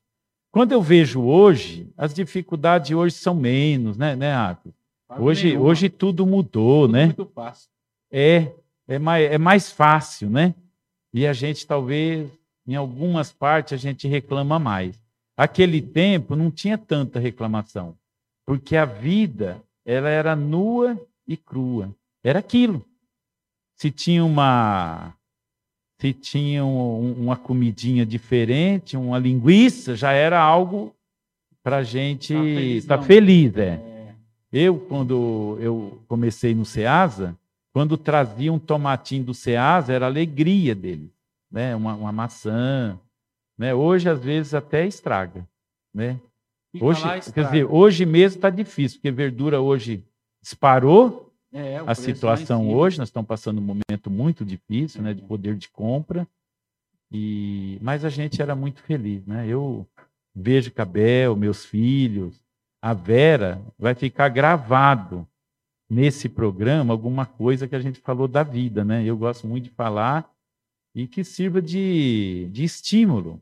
Quando eu vejo hoje, as dificuldades hoje são menos, né, né, Atos? Hoje, hoje tudo mudou, tudo né? Muito fácil. É, é mais, é mais fácil, né? E a gente talvez, em algumas partes, a gente reclama mais. Aquele tempo não tinha tanta reclamação, porque a vida ela era nua e crua. Era aquilo. Se tinha uma se tinha um, uma comidinha diferente, uma linguiça, já era algo para a gente estar tá feliz, tá feliz é. é. Eu, quando eu comecei no Ceasa, quando trazia um tomatinho do Ceasa, era alegria dele, né? uma, uma maçã. Né? Hoje, às vezes, até estraga. Né? hoje, quer dizer, hoje mesmo está difícil, porque verdura hoje disparou, é, a situação hoje, nós estamos passando um momento muito difícil, né, de poder de compra, e mas a gente era muito feliz, né? Eu vejo Cabel, meus filhos, a Vera, vai ficar gravado nesse programa alguma coisa que a gente falou da vida, né? Eu gosto muito de falar e que sirva de, de estímulo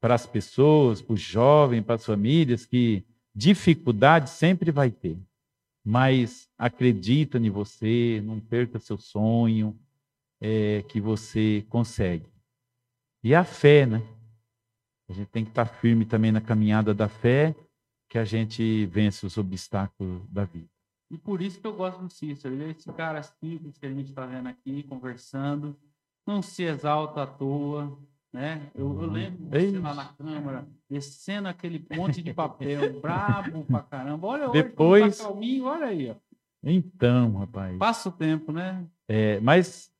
para as pessoas, para os jovens, para as famílias, que dificuldade sempre vai ter mas acredita em você, não perca seu sonho, é, que você consegue. E a fé, né? A gente tem que estar firme também na caminhada da fé, que a gente vence os obstáculos da vida. E por isso que eu gosto do Cícero. Esse cara simples que a gente está vendo aqui, conversando, não se exalta à toa, né? Eu, eu lembro você lá na Câmara, descendo aquele monte de papel, <laughs> brabo pra caramba. Olha hoje, Depois... tá calminho, olha aí. Ó. Então, rapaz. Passa o tempo, né? É, mas...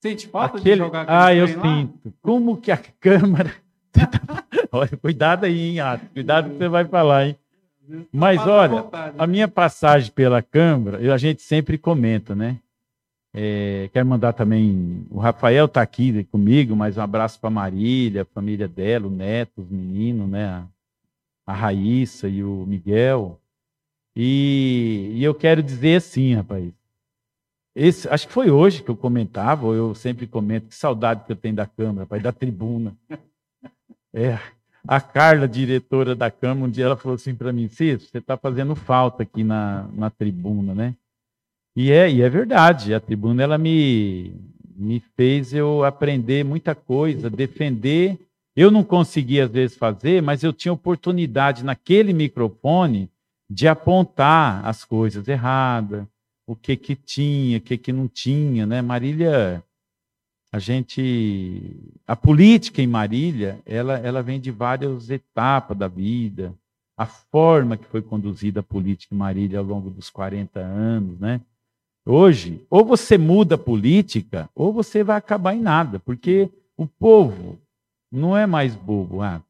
Sente falta aquele... de jogar Ah, eu sinto. Como que a Câmara... <laughs> <laughs> olha, cuidado aí, hein. Cuidado que você vai falar, hein? Mas olha, a minha passagem pela Câmara, a gente sempre comenta, né? É, quero mandar também. O Rafael está aqui comigo, mas um abraço para Marília, a família dela, o neto, os meninos, né? A, a Raíssa e o Miguel. E, e, eu quero dizer assim, rapaz. Esse, acho que foi hoje que eu comentava, eu sempre comento, que saudade que eu tenho da Câmara, rapaz, da tribuna. <laughs> É, a Carla, diretora da Câmara, um dia ela falou assim para mim: Cícero, você está fazendo falta aqui na, na tribuna, né? E é, e é verdade, a tribuna ela me, me fez eu aprender muita coisa, defender. Eu não conseguia às vezes fazer, mas eu tinha oportunidade naquele microfone de apontar as coisas erradas, o que que tinha, o que que não tinha, né? Marília, a gente, a política em Marília, ela, ela vem de várias etapas da vida, a forma que foi conduzida a política em Marília ao longo dos 40 anos, né? Hoje, ou você muda a política, ou você vai acabar em nada, porque o povo não é mais bobo. Ah.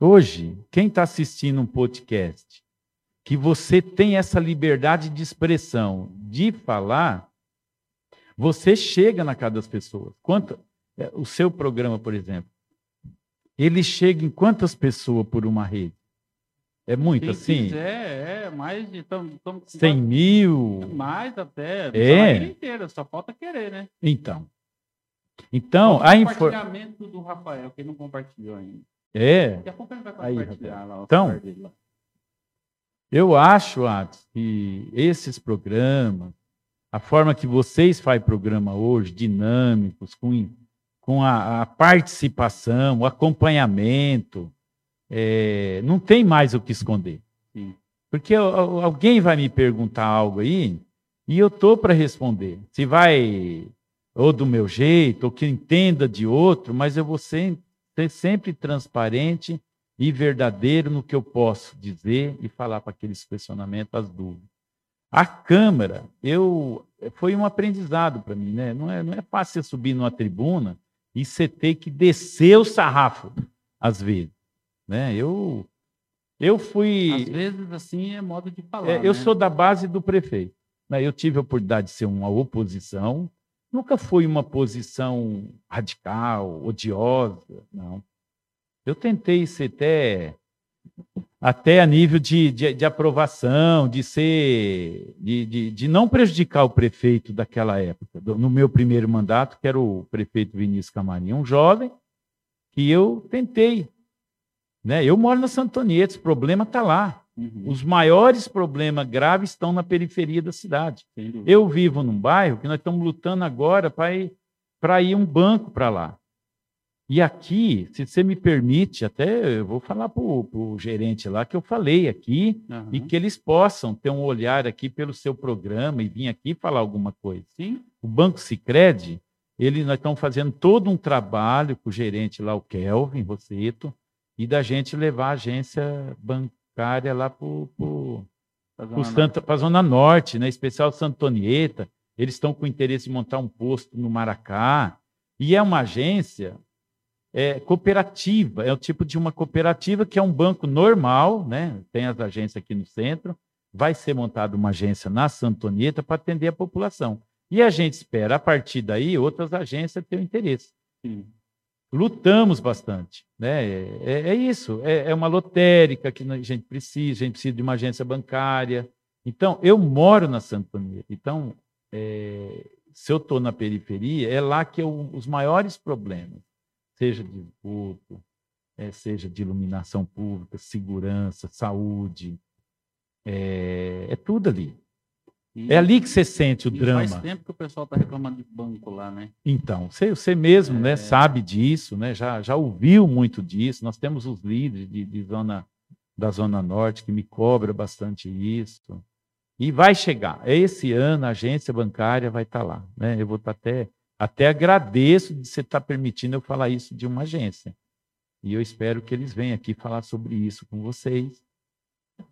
Hoje, quem está assistindo um podcast, que você tem essa liberdade de expressão, de falar, você chega na casa das pessoas. Quanto, é, o seu programa, por exemplo, ele chega em quantas pessoas por uma rede? É muito Quem assim? Quiser, é, mais de. Tamo, tamo, 100 mil? Mais até. É. inteira, só falta querer, né? Então. Então, a informação. Infor... do Rafael, que ele não compartilhou ainda. É. Daqui a pouco ele vai compartilhar Aí, lá. Então, eu acho, Atos, que esses programas, a forma que vocês fazem programa hoje, dinâmicos, com, com a, a participação, o acompanhamento, é, não tem mais o que esconder. Sim. Porque alguém vai me perguntar algo aí e eu estou para responder. Se vai ou do meu jeito, ou que entenda de outro, mas eu vou ser, ser sempre transparente e verdadeiro no que eu posso dizer e falar para aqueles questionamentos, as dúvidas. A Câmara, eu foi um aprendizado para mim, né? Não é, não é fácil você subir numa tribuna e você ter que descer o sarrafo, às vezes. Né? Eu, eu fui. Às vezes, assim, é modo de falar. É, eu né? sou da base do prefeito. Né? Eu tive a oportunidade de ser uma oposição, nunca fui uma posição radical, odiosa, não. Eu tentei ser até até a nível de, de, de aprovação, de ser, de, de, de, não prejudicar o prefeito daquela época, no meu primeiro mandato, que era o prefeito Vinícius Camarim, um jovem que eu tentei. Né? Eu moro na Santo Antonieta, o problema está lá. Uhum. Os maiores problemas graves estão na periferia da cidade. Eu vivo num bairro que nós estamos lutando agora para ir, ir um banco para lá. E aqui, se você me permite, até eu vou falar para o gerente lá que eu falei aqui uhum. e que eles possam ter um olhar aqui pelo seu programa e vir aqui falar alguma coisa. Sim. O Banco Sicredi, ele nós estamos fazendo todo um trabalho com o gerente lá, o Kelvin Rosseto, e da gente levar a agência bancária lá para a Zona Norte, né? especial Santonieta. Eles estão com interesse em montar um posto no Maracá. E é uma agência é, cooperativa, é o tipo de uma cooperativa que é um banco normal, né? tem as agências aqui no centro, vai ser montada uma agência na Santonieta para atender a população. E a gente espera, a partir daí, outras agências tenham interesse. Sim. Lutamos bastante. Né? É, é, é isso, é, é, uma lotérica que a gente precisa, a gente precisa de uma agência bancária. Então, eu moro na Santonieta, então, é, se eu estou na periferia, é lá que eu, os maiores problemas seja de esgoto, é, seja de iluminação pública, segurança, saúde, é, é tudo ali. E, é ali que você sente o drama. Faz tempo que o pessoal está reclamando de banco lá, né? Então, você, você mesmo né, é... né, sabe disso, né, já, já ouviu muito disso. Nós temos os líderes de, de zona, da Zona Norte que me cobra bastante isso. E vai chegar. Esse ano a agência bancária vai estar tá lá. Né? Eu vou estar tá até até agradeço de você estar permitindo eu falar isso de uma agência. E eu espero que eles venham aqui falar sobre isso com vocês.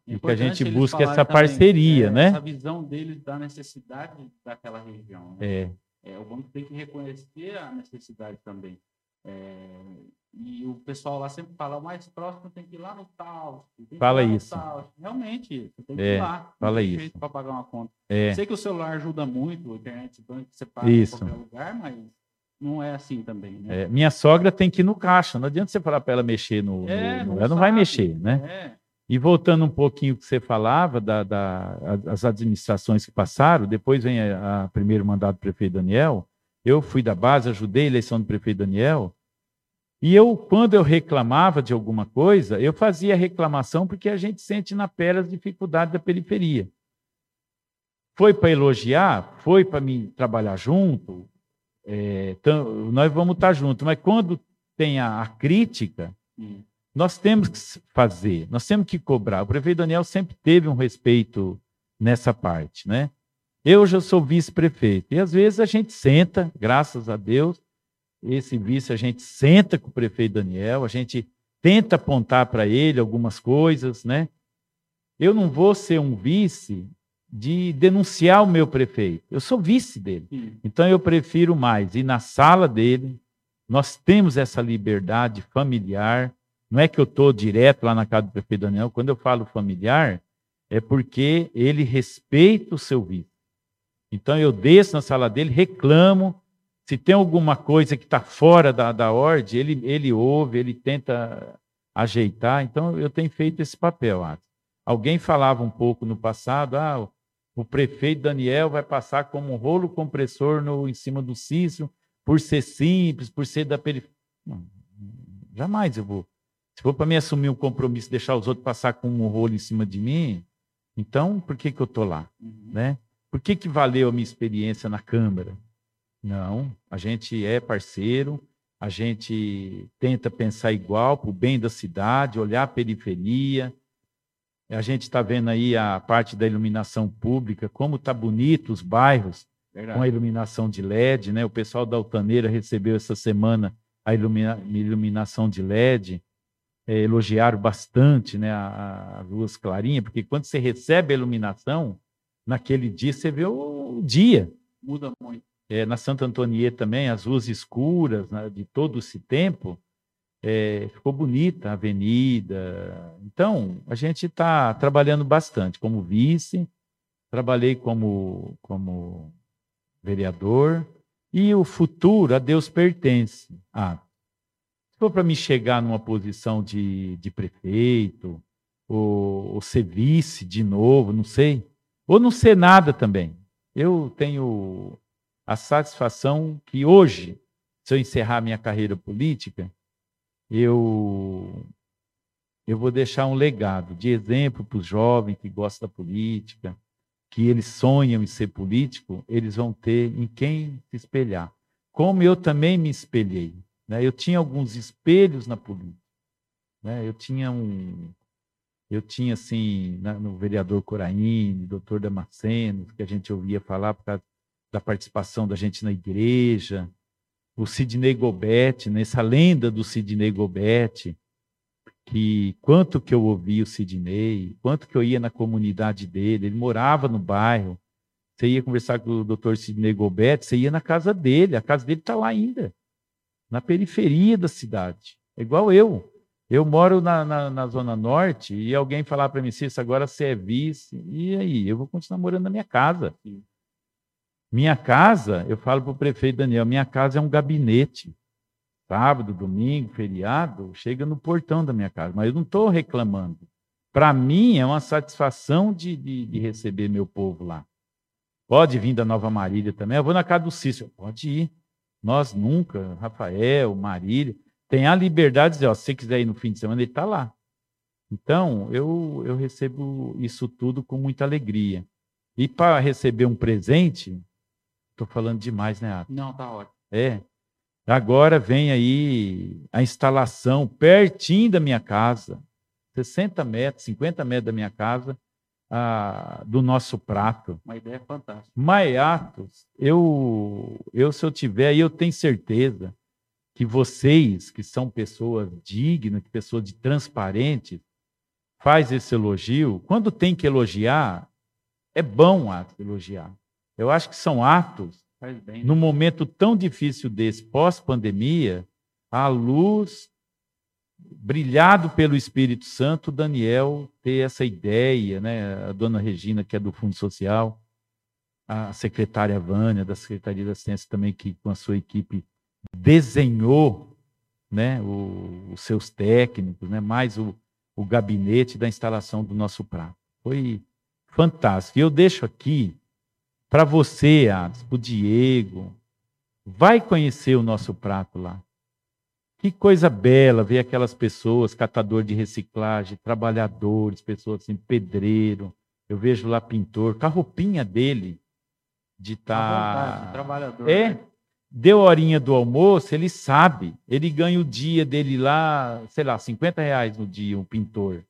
E que a gente busque essa parceria, é, né? Essa visão deles da necessidade daquela região. Né? É. é. O banco tem que reconhecer a necessidade também. É, e o pessoal lá sempre fala, o mais próximo tem que ir lá no tal. Fala isso. Realmente, você tem que é, ir lá. Fala isso. Para pagar uma conta. É. Sei que o celular ajuda muito, o internet banco você paga isso. em qualquer lugar, mas não é assim também. Né? É, minha sogra tem que ir no caixa. Não adianta você falar para ela mexer no. É, no, no ela não vai mexer, né? É. E voltando um pouquinho que você falava da, da, das administrações que passaram, depois vem a, a primeiro mandato do prefeito Daniel. Eu fui da base, ajudei a eleição do prefeito Daniel. E eu, quando eu reclamava de alguma coisa, eu fazia reclamação porque a gente sente na pele as dificuldades da periferia. Foi para elogiar, foi para me trabalhar junto, é, então, nós vamos estar juntos, mas quando tem a, a crítica, hum. Nós temos que fazer, nós temos que cobrar. O prefeito Daniel sempre teve um respeito nessa parte, né? Eu já sou vice-prefeito, e às vezes a gente senta, graças a Deus, esse vice, a gente senta com o prefeito Daniel, a gente tenta apontar para ele algumas coisas, né? Eu não vou ser um vice de denunciar o meu prefeito. Eu sou vice dele. Então eu prefiro mais ir na sala dele. Nós temos essa liberdade familiar. Não é que eu estou direto lá na casa do prefeito Daniel. Quando eu falo familiar, é porque ele respeita o seu vice. Então eu desço na sala dele, reclamo, se tem alguma coisa que está fora da, da ordem, ele, ele ouve, ele tenta ajeitar. Então, eu tenho feito esse papel. Alguém falava um pouco no passado, ah, o, prefeito Daniel vai passar como um rolo compressor no, em cima do Cícero, por ser simples, por ser da periferia. Jamais eu vou. Se for para mim assumir um compromisso, deixar os outros passar com um rolo em cima de mim, então por que, que eu estou lá? Uhum. Né? Por que, que valeu a minha experiência na Câmara? Não, a gente é parceiro, a gente tenta pensar igual para o bem da cidade, olhar a periferia. A gente está vendo aí a parte da iluminação pública, como está bonito os bairros Verdade. com a iluminação de LED, né? O pessoal da Altaneira recebeu essa semana a ilumina, iluminação de LED, é, elogiaram bastante, né? As ruas clarinhas, porque quando você recebe a iluminação, naquele dia, você vê o, o dia. Muda muito. É, na Santa Antonieta também, as ruas escuras né, de todo esse tempo, é, ficou bonita a avenida. Então, a gente está trabalhando bastante como vice, trabalhei como, como vereador, e o futuro a Deus pertence. Ah, se for para me chegar numa posição de, de prefeito, ou, ou ser vice de novo, não sei, ou não ser nada também. Eu tenho a satisfação que hoje, se eu encerrar minha carreira política, eu eu vou deixar um legado de exemplo para os jovens que gostam da política, que eles sonham em ser político, eles vão ter em quem se espelhar. Como eu também me espelhei. Né? Eu tinha alguns espelhos na política. Né? Eu tinha um. Eu tinha, assim, no vereador Coraine, doutor Damasceno, que a gente ouvia falar por causa da participação da gente na igreja, o Sidney Gobet, nessa lenda do Sidney Gobet, que quanto que eu ouvi o Sidney, quanto que eu ia na comunidade dele, ele morava no bairro, você ia conversar com o doutor Sidney Gobet, você ia na casa dele, a casa dele está lá ainda, na periferia da cidade, é igual eu. Eu moro na, na, na Zona Norte e alguém falar para mim, Cícero, agora você é vice, e aí? Eu vou continuar morando na minha casa. Minha casa, eu falo para o prefeito Daniel, minha casa é um gabinete. Sábado, domingo, feriado, chega no portão da minha casa, mas eu não estou reclamando. Para mim, é uma satisfação de, de, de, receber meu povo lá. Pode vir da Nova Marília também. Eu vou na casa do Cícero. Pode ir. Nós nunca, Rafael, Marília. Tem a liberdade de dizer, ó, se você quiser ir no fim de semana, ele está lá. Então, eu, eu recebo isso tudo com muita alegria. E para receber um presente, Estou falando demais, né, Ato? Não, tá ótimo. É. Agora vem aí a instalação pertinho da minha casa, 60 metros, 50 metros da minha casa, a, do nosso prato. Uma ideia fantástica. Maiatos, eu, eu, se eu tiver, eu tenho certeza que vocês, que são pessoas dignas, pessoas de transparentes, faz esse elogio. Quando tem que elogiar, é bom Atos, elogiar. Eu acho que são atos, bem, né? num momento tão difícil desse, pós-pandemia, a luz, brilhado pelo Espírito Santo, Daniel ter essa ideia, né? a dona Regina, que é do Fundo Social, a secretária Vânia, da Secretaria da Ciência também, que com a sua equipe desenhou né, o, os seus técnicos, né, mais o, o gabinete da instalação do nosso prato. Foi fantástico. E eu deixo aqui para você, para o Diego, vai conhecer o nosso prato lá. Que coisa bela ver aquelas pessoas, catador de reciclagem, trabalhadores, pessoas assim, pedreiro. Eu vejo lá pintor, com a roupinha dele de estar. Tá... trabalhador. É. Né? Deu a horinha do almoço, ele sabe. Ele ganha o dia dele lá, sei lá, 50 reais no dia, um pintor.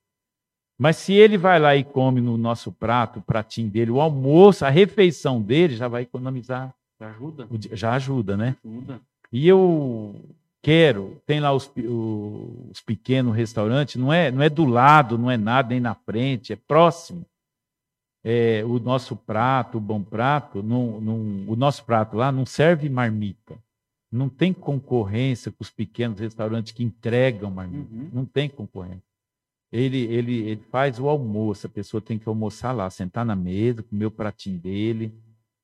Mas se ele vai lá e come no nosso prato, o pratinho dele, o almoço, a refeição dele, já vai economizar. Já ajuda? Já ajuda, né? Ajuda. E eu quero, tem lá os, os pequenos restaurantes, não é, não é do lado, não é nada, nem na frente, é próximo. É, o nosso prato, o bom prato, não, não, o nosso prato lá não serve marmita. Não tem concorrência com os pequenos restaurantes que entregam marmita. Uhum. Não tem concorrência ele, ele, ele faz o almoço, a pessoa tem que almoçar lá, sentar na mesa, comer o pratinho dele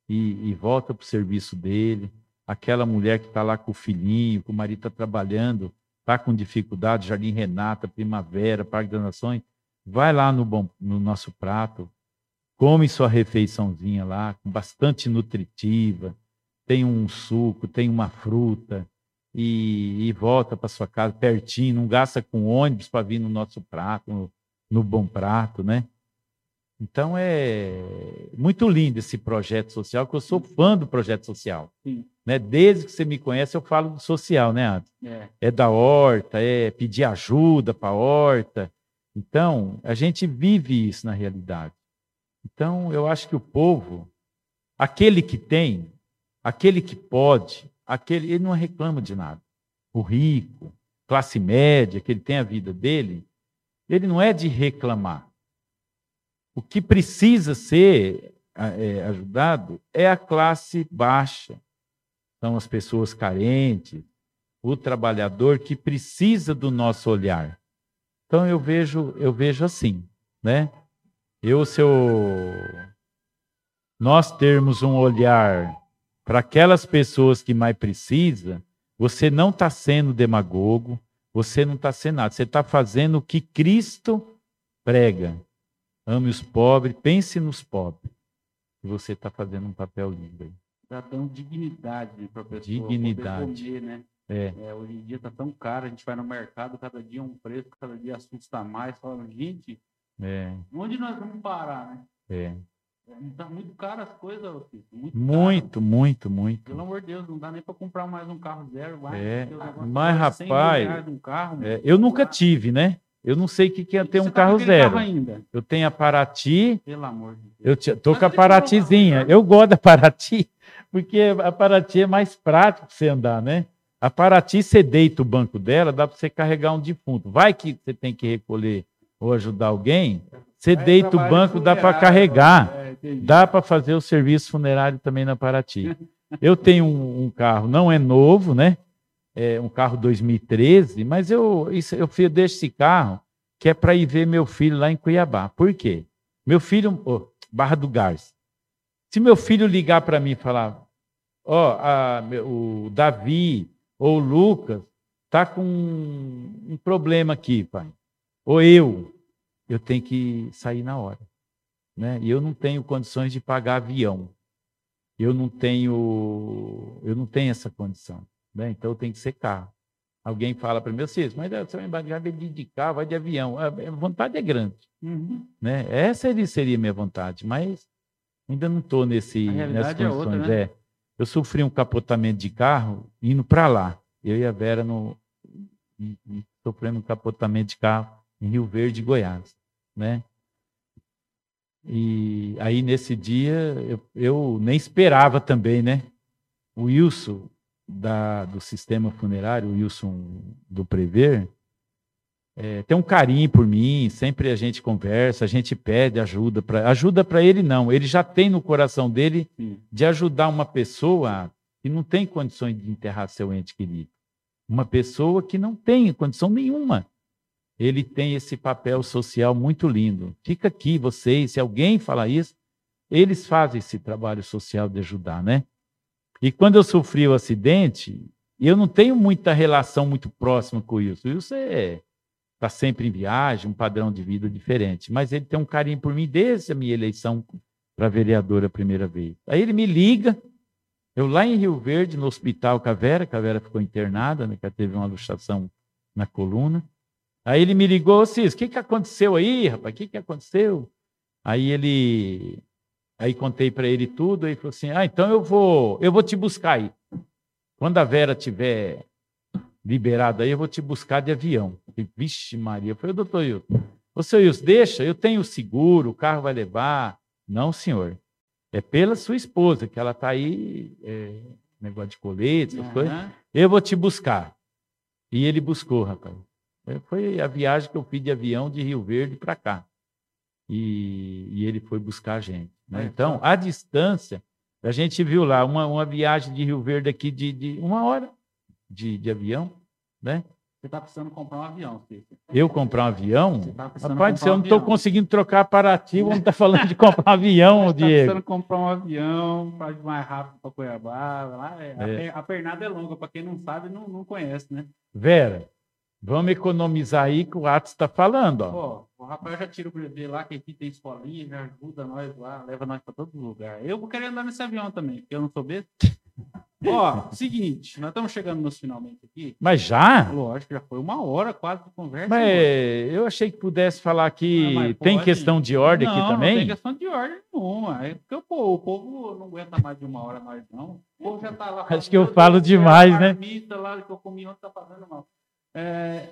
e, e volta para o serviço dele. Aquela mulher que está lá com o filhinho, que o marido está trabalhando, está com dificuldade, Jardim Renata, Primavera, Parque das Nações, vai lá no, bom, no nosso prato, come sua refeiçãozinha lá, bastante nutritiva, tem um suco, tem uma fruta, e, e volta para sua casa pertinho, não gasta com ônibus para vir no nosso prato, no, no bom prato, né? Então é muito lindo esse projeto social, que eu sou fã do projeto social. Sim. Né? Desde que você me conhece, eu falo social, né, Adam? É. é da horta, é pedir ajuda para a horta. Então, a gente vive isso na realidade. Então, eu acho que o povo, aquele que tem, aquele que pode, aquele, ele não reclama de nada. O rico, classe média, que ele tem a vida dele, ele não é de reclamar. O que precisa ser é, ajudado é a classe baixa, são as pessoas carentes, o trabalhador que precisa do nosso olhar. Então eu vejo, eu vejo assim, né? Eu se eu nós termos um olhar para aquelas pessoas que mais precisam, você não está sendo demagogo, você não está sendo nada, você está fazendo o que Cristo prega. Ame os pobres, pense nos pobres. E você está fazendo um papel lindo aí. Está dando dignidade para a pessoa dignidade. comer, né? É. É, hoje em dia está tão caro, a gente vai no mercado, cada dia é um preço, cada dia assusta mais. Fala, gente, É, onde nós vamos parar, né? é. Está muito caro as coisas, Otávio, muito, Muito, caro. muito, muito. Pelo amor de Deus, não dá nem para comprar mais um carro zero. Vai, É, mas, vale 100 mil rapaz, um carro, É, eu nunca tive, né? Eu não sei o que que é ter um tá carro zero. carro ainda, Eu tenho a Paraty, pelo amor de Deus. eu tô Mas com a Paratizinha. Eu gosto da Paraty, porque a Paraty é mais prático você andar, né? A Paraty, você deita o banco dela, dá para você carregar um defunto. Vai que você tem que recolher ou ajudar alguém, você Vai deita o banco, dá para carregar. é. Dá para fazer o serviço funerário também na Paraty. <laughs> Eu tenho um, um carro, não é novo, né? É um carro 2013, mas eu, isso, eu deixo esse carro que é para ir ver meu filho lá em Cuiabá. Por quê? Meu filho, ô, Barra do Garça. Se meu filho ligar para mim e falar, ó, a- meu- o Davi ou o Lucas tá com um problema aqui, pai. Ou eu, eu tenho que sair na hora né? E eu não tenho condições de pagar avião. Eu não tenho, eu não tenho essa condição, né? Então eu tenho que ser carro. Alguém fala para mim, Cis, mas você vai vai de carro, vai de avião. A a vontade é grande, Uhum. né? Essa seria minha vontade, mas ainda não estou nesse nessas é outra, condições. né? É. Eu sofri um capotamento de carro indo para lá. Eu e a Vera no sofrendo um capotamento de carro em Rio Verde, Goiás, né? E aí, nesse dia, eu, eu nem esperava também, né? O Wilson, da, do sistema funerário, o Wilson do Prever, é, tem um carinho por mim, sempre a gente conversa, a gente pede ajuda para ajuda para ele não, ele já tem no coração dele Sim. de ajudar uma pessoa que não tem condições de enterrar seu ente querido. Uma pessoa que não tem condição nenhuma. Ele tem esse papel social muito lindo. Fica aqui, vocês, se alguém falar isso, eles fazem esse trabalho social de ajudar, né? E quando eu sofri o acidente, eu não tenho muita relação muito próxima com isso. Isso é está sempre em viagem, um padrão de vida diferente. Mas ele tem um carinho por mim desde a minha eleição para vereador a primeira vez. Aí ele me liga, eu lá em Rio Verde, no hospital com a Vera, que a Vera ficou internada, né, que teve uma luxação na coluna. Aí ele me ligou, Cis, o que, que aconteceu aí, rapaz? O que, que aconteceu? Aí ele. Aí contei para ele tudo, aí falou assim: Ah, então eu vou, eu vou te buscar aí. Quando a Vera tiver liberada aí, eu vou te buscar de avião. Falei, Vixe, Maria. Eu falei, doutor Wilson, ô seu Wilson, deixa, eu tenho seguro, o carro vai levar. Não, senhor. É pela sua esposa, que ela está aí, é, negócio de colete, essas coisas. Aham. Eu vou te buscar. E ele buscou, rapaz. É, Foi a viagem que eu fiz de avião de Rio Verde para cá. E, e ele foi buscar a gente. né? Olha Então, a distância, a gente viu lá uma, uma viagem de Rio Verde aqui de, de uma hora de, de avião, né? Você está precisando comprar um avião, Cícero. Eu comprar um avião, Você tá rapaz, eu um não estou conseguindo trocar Paraty, não está falando de comprar um avião, Tá Diego. precisando comprar um avião para ir mais rápido para Cuiabá. Lá é- a, É. pernada é longa, para quem não sabe, não, não conhece, né? Vera, vamos economizar aí que o Atos está falando, ó. Ó, o Rafael já tira o brevet lá, que aqui tem escolinha, já ajuda nós lá, leva nós para todo lugar. Eu vou querer andar nesse avião também, porque eu não sou besta. Ó, seguinte, nós estamos chegando nos finalmente aqui. Mas já? Lógico, já foi uma hora quase de conversa. Mas moço. eu achei que pudesse falar que Ah, tem questão de ordem não, aqui Não também. tem questão de ordem nenhuma. É porque pô, o povo não aguenta mais de uma hora nós, não. O povo já tá lá. Acho que eu "Meu falo demais, né?" lá que eu comi ontem tá fazendo mal. É,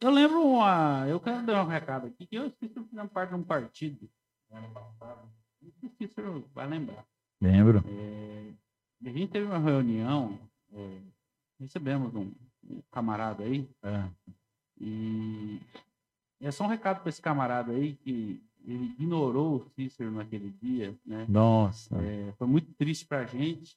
eu lembro uma. Eu quero dar um recado aqui, que eu esqueci de parte de um partido. no ano passado. Não sei se o senhor vai lembrar. Lembro. É, a gente teve uma reunião, é, recebemos um, um camarada aí, É. e é só um recado para esse camarada aí que ele ignorou o Cícero naquele dia, né? Nossa. É, foi muito triste para a gente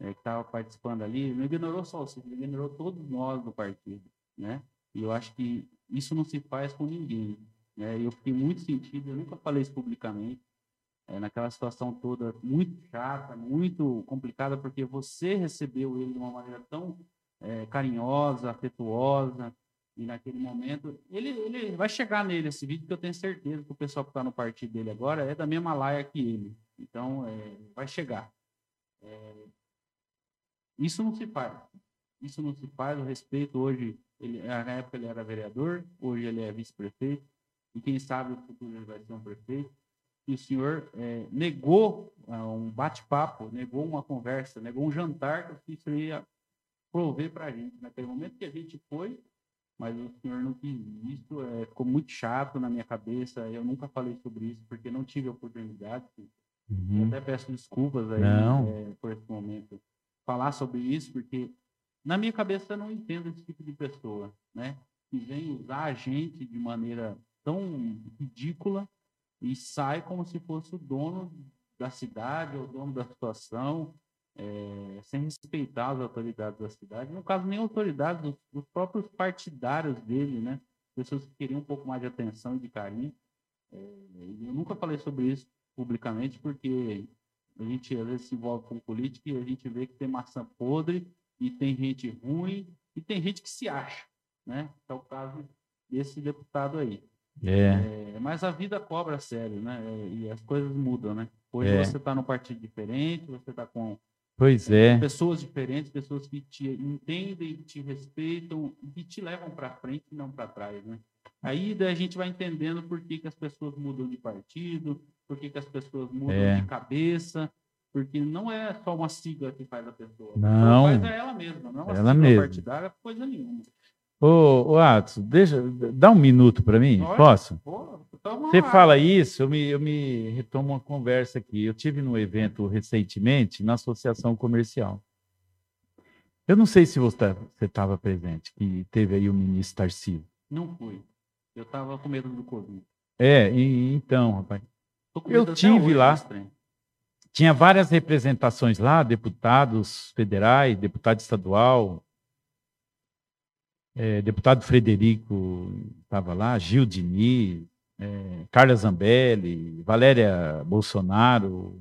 é, que estava participando ali. Ele não ignorou só o Cícero, ele ignorou todos nós do partido, né? E eu acho que isso não se faz com ninguém. Né? Eu fiquei muito sentido, eu nunca falei isso publicamente, é, naquela situação toda muito chata, muito complicada, porque você recebeu ele de uma maneira tão é, carinhosa, afetuosa, e naquele momento, ele, ele vai chegar nele esse vídeo, que eu tenho certeza que o pessoal que está no partido dele agora é da mesma laia que ele. Então, é, vai chegar. É, isso não se faz. Isso não se faz. O respeito hoje, ele, na época ele era vereador, hoje ele é vice-prefeito, e quem sabe no futuro ele vai ser um prefeito. E o senhor é, negou uh, um bate-papo, negou uma conversa, negou um jantar que o Cícero ia prover para a gente. Naquele momento que a gente foi, mas o senhor não quis isso, é, ficou muito chato na minha cabeça. Eu nunca falei sobre isso porque não tive oportunidade. Uhum. até peço desculpas aí é, por esse momento falar sobre isso, porque na minha cabeça eu não entendo esse tipo de pessoa, né? Que vem usar a gente de maneira tão ridícula e sai como se fosse o dono da cidade ou dono da situação é, sem respeitar as autoridades da cidade, no caso nem autoridades, dos, próprios partidários dele, né? Pessoas que queriam um pouco mais de atenção e de carinho. É, eu nunca falei sobre isso publicamente, porque a gente às vezes se envolve com política e a gente vê que tem maçã podre e tem gente ruim e tem gente que se acha, né? É o caso desse deputado aí. É. é mas a vida cobra sério, né? E as coisas mudam, né? Hoje é. você está num partido diferente, você está com Pois é. Pessoas diferentes, pessoas que te entendem, te respeitam e que te levam para frente e não para trás, né? Aí a gente vai entendendo por que, que as pessoas mudam de partido, por que, que as pessoas mudam é. de cabeça, porque não é só uma sigla que faz a pessoa. Não. Faz é ela mesma, não é uma ela sigla mesma. partidária, coisa nenhuma. Ô, ô Atos, deixa, dá um minuto para mim, posso? Pô, Você fala isso, eu me, eu me retomo uma conversa aqui. Eu tive num evento recentemente na Associação Comercial. Eu não sei se você estava presente, que teve aí o ministro Tarcísio. Não fui. Eu estava com medo do Covid. É, e, então, rapaz. Eu tive lá. Tinha várias representações lá, deputados federais, deputado estadual, é, deputado Frederico estava lá, Gil Diniz, é, Carla Zambelli, Valéria Bolsonaro,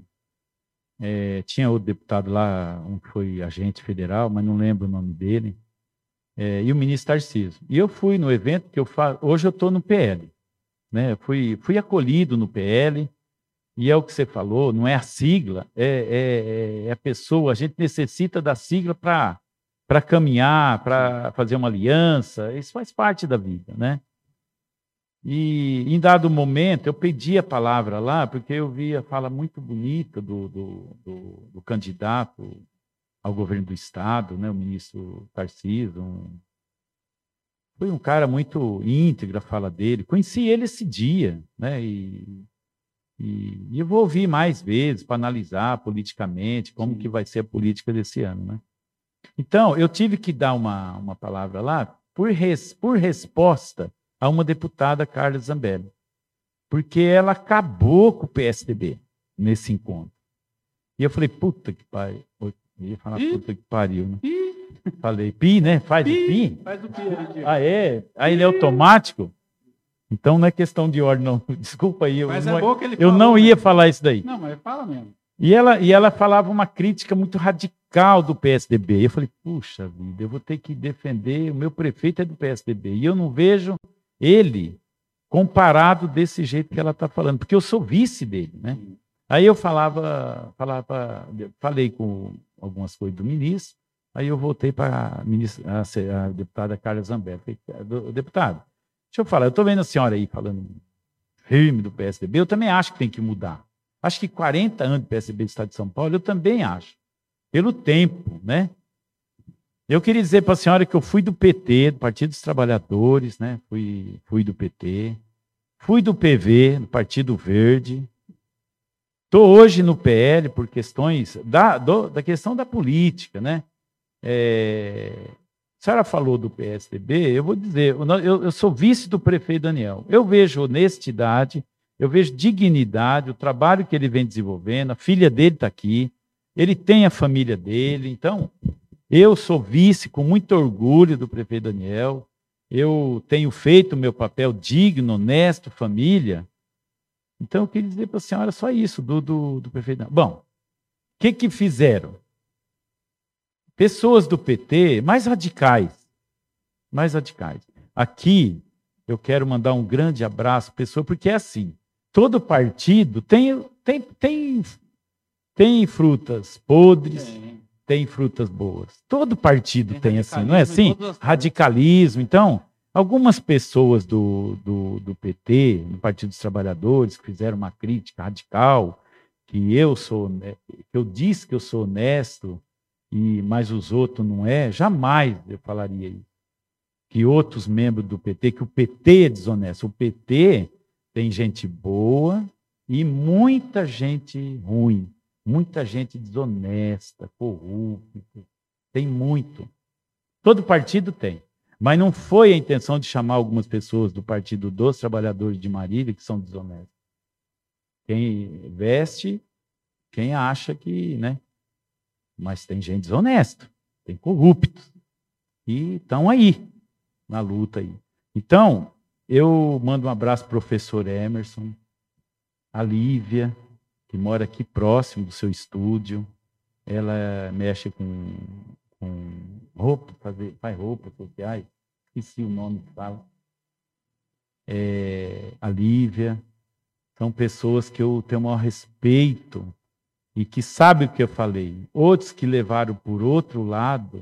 é, tinha outro deputado lá, um que foi agente federal, mas não lembro o nome dele, é, e o ministro Tarcísio. E eu fui no evento que eu faço, hoje eu estou no PL, né? Fui, fui acolhido no PL, e é o que você falou, não é a sigla, é, é, é a pessoa, a gente necessita da sigla para para caminhar, para fazer uma aliança, isso faz parte da vida, né? E em dado momento eu pedi a palavra lá, porque eu vi a fala muito bonita do, do, do, do candidato ao governo do estado, né, o ministro Tarcísio. Um... Foi um cara muito íntegro a fala dele. Conheci ele esse dia, né? E, e, e eu vou ouvir mais vezes para analisar politicamente como Sim. que vai ser a política desse ano, né? Então, eu tive que dar uma, uma palavra lá por, res, por resposta a uma deputada, Carla Zambelli, porque ela acabou com o PSDB nesse encontro. E eu falei, puta que pariu. Eu ia falar pi, puta que pariu, né? Pi. Falei, pi, né? Faz pi, o pi? Faz o pi. Ah, é? Aí ele é automático? Então não é questão de ordem, não. <laughs> Desculpa aí. Eu, mas não, é bom que ele eu não ia falar isso daí. Não, mas fala mesmo. E ela, e ela falava uma crítica muito radical do PSDB. Eu falei, puxa vida, eu vou ter que defender, o meu prefeito é do PSDB. E eu não vejo ele comparado desse jeito que ela está falando, porque eu sou vice dele, né? Aí eu falava, falava, falei com algumas coisas do ministro, aí eu voltei para a, a, deputada Carla Zambelli. Deputado, deixa eu falar, eu estou vendo a senhora aí falando firme do PSDB, eu também acho que tem que mudar. Acho que 40 anos de PSB do Estado de São Paulo, eu também acho. Pelo tempo, né? Eu queria dizer para a senhora que eu fui do PT, do Partido dos Trabalhadores, né? Fui, fui do PT. Fui do PV, do Partido Verde. Estou hoje no PL por questões da, do, da questão da política, né? É, a senhora falou do PSDB, eu vou dizer, eu, eu sou vice do prefeito Daniel. Eu vejo honestidade, eu vejo dignidade, o trabalho que ele vem desenvolvendo, a filha dele está aqui, ele tem a família dele, então eu sou vice com muito orgulho do prefeito Daniel, eu tenho feito o meu papel digno, honesto, família. Então eu queria dizer para a senhora só isso do, do, do prefeito Daniel. Bom, o que, que fizeram? Pessoas do PT mais radicais, mais radicais. Aqui eu quero mandar um grande abraço, pessoa, porque é assim. Todo partido tem, tem, tem, tem frutas podres, tem. tem frutas boas. Todo partido tem, tem assim, não é assim? Radicalismo. Então, algumas pessoas do, do, do PT, do Partido dos Trabalhadores, que fizeram uma crítica radical, que eu sou, que eu disse que eu sou honesto, e mas os outros não é, jamais eu falaria isso. Que outros membros do PT, que o PT é desonesto. O PT tem gente boa e muita gente ruim, muita gente desonesta, corrupta. Tem muito. Todo partido tem. Mas não foi a intenção de chamar algumas pessoas do Partido dos Trabalhadores de Marília que são desonestos. Quem veste, quem acha que, né? Mas tem gente desonesta, tem corruptos. E estão aí, na luta aí. Então, eu mando um abraço para o professor Emerson, a Lívia, que mora aqui próximo do seu estúdio. Ela mexe com, com roupa, fazer, faz roupas sociais. Esqueci o nome que fala. É, a Lívia. São pessoas que eu tenho o maior respeito e que sabem o que eu falei. Outros que levaram por outro lado,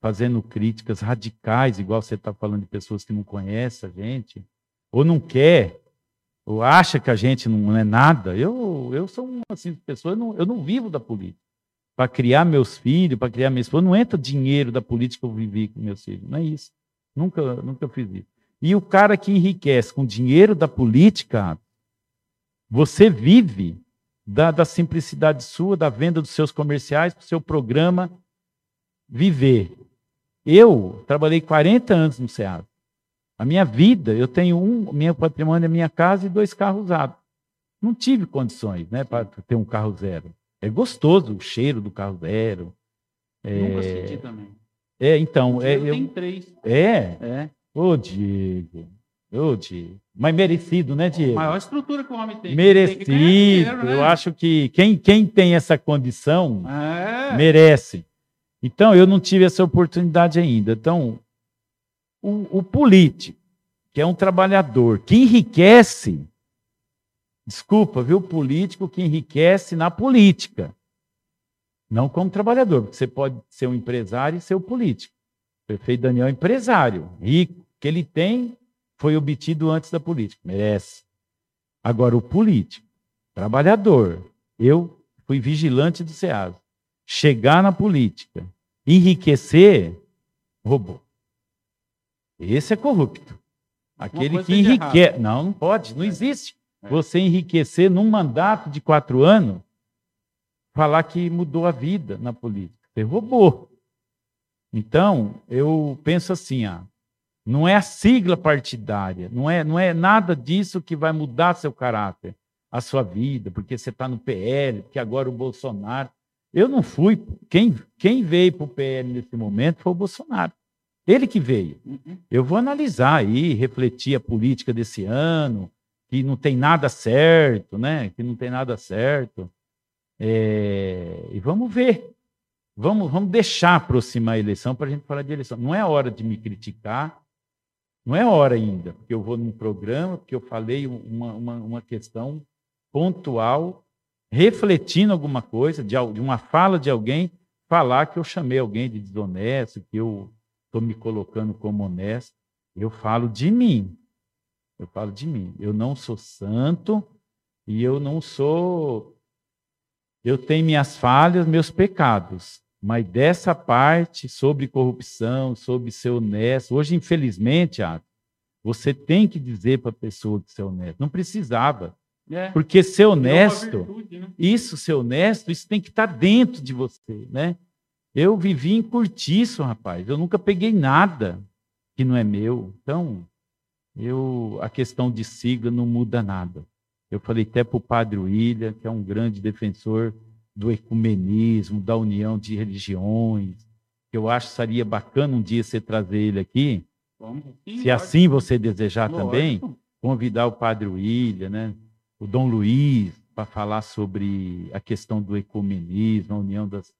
fazendo críticas radicais, igual você está falando de pessoas que não conhecem a gente, ou não quer, ou acha que a gente não é nada. Eu, eu sou uma assim, pessoa, eu não, eu não vivo da política. Para criar meus filhos, para criar minha esposa, não entra dinheiro da política que eu vivi com meus filhos. Não é isso. Nunca, nunca fiz isso. E o cara que enriquece com dinheiro da política, você vive da, da simplicidade sua, da venda dos seus comerciais, para o seu programa viver. Eu trabalhei 40 anos no SEAD. A minha vida, eu tenho um, meu patrimônio é minha casa e dois carros usados. Não tive condições, né, para ter um carro zero. É gostoso o cheiro do carro zero. Nunca é... senti também. É, então. É, eu tenho três. É? É. Ô, Diego. Ô, Diego. Mas merecido, né, Diego? Maior estrutura que o homem tem. Merecido. Tem dinheiro, né? Eu acho que quem, quem tem essa condição é. merece. Então, eu não tive essa oportunidade ainda. Então, o, o político, que é um trabalhador, que enriquece, desculpa, viu, político que enriquece na política, não como trabalhador, porque você pode ser um empresário e ser um político. O prefeito Daniel é empresário, rico, que ele tem foi obtido antes da política, merece. Agora, o político, trabalhador, eu fui vigilante do SEAS, chegar na política, enriquecer, roubou. Esse é corrupto. Aquele que enriquece. Não, não pode, não é. existe. É. Você enriquecer num mandato de quatro anos, falar que mudou a vida na política. Você roubou. Então, eu penso assim, ah, não é a sigla partidária, não é, não é nada disso que vai mudar seu caráter, a sua vida, porque você está no PL, porque agora o Bolsonaro. Eu não fui. Quem, quem veio para o PL nesse momento foi o Bolsonaro. Ele que veio. Uhum. Eu vou analisar aí, refletir a política desse ano, que não tem nada certo, né? Que não tem nada certo. É... E vamos ver. Vamos, vamos deixar aproximar a eleição para a gente falar de eleição. Não é hora de me criticar, não é hora ainda, porque eu vou num programa, porque eu falei uma, uma, uma questão pontual, refletindo alguma coisa, de, de uma fala de alguém, falar que eu chamei alguém de desonesto, que eu estou me colocando como honesto. Eu falo de mim. Eu falo de mim. Eu não sou santo e eu não sou. Eu tenho minhas falhas, meus pecados. Mas dessa parte sobre corrupção, sobre ser honesto, hoje, infelizmente, você tem que dizer para a pessoa que ser honesto. Não precisava. É. Porque ser honesto, virtude, né? isso, ser honesto, isso tem que estar dentro de você, né? Eu vivi em curtiço, rapaz. Eu nunca peguei nada que não é meu. Então, eu a questão de sigla não muda nada. Eu falei até para o Padre William, que é um grande defensor do ecumenismo, da união de religiões, que eu acho que seria bacana um dia você trazer ele aqui, Sim, se assim você desejar lógico. também, convidar o Padre William, né, o Dom Luiz, para falar sobre a questão do ecumenismo, a união das.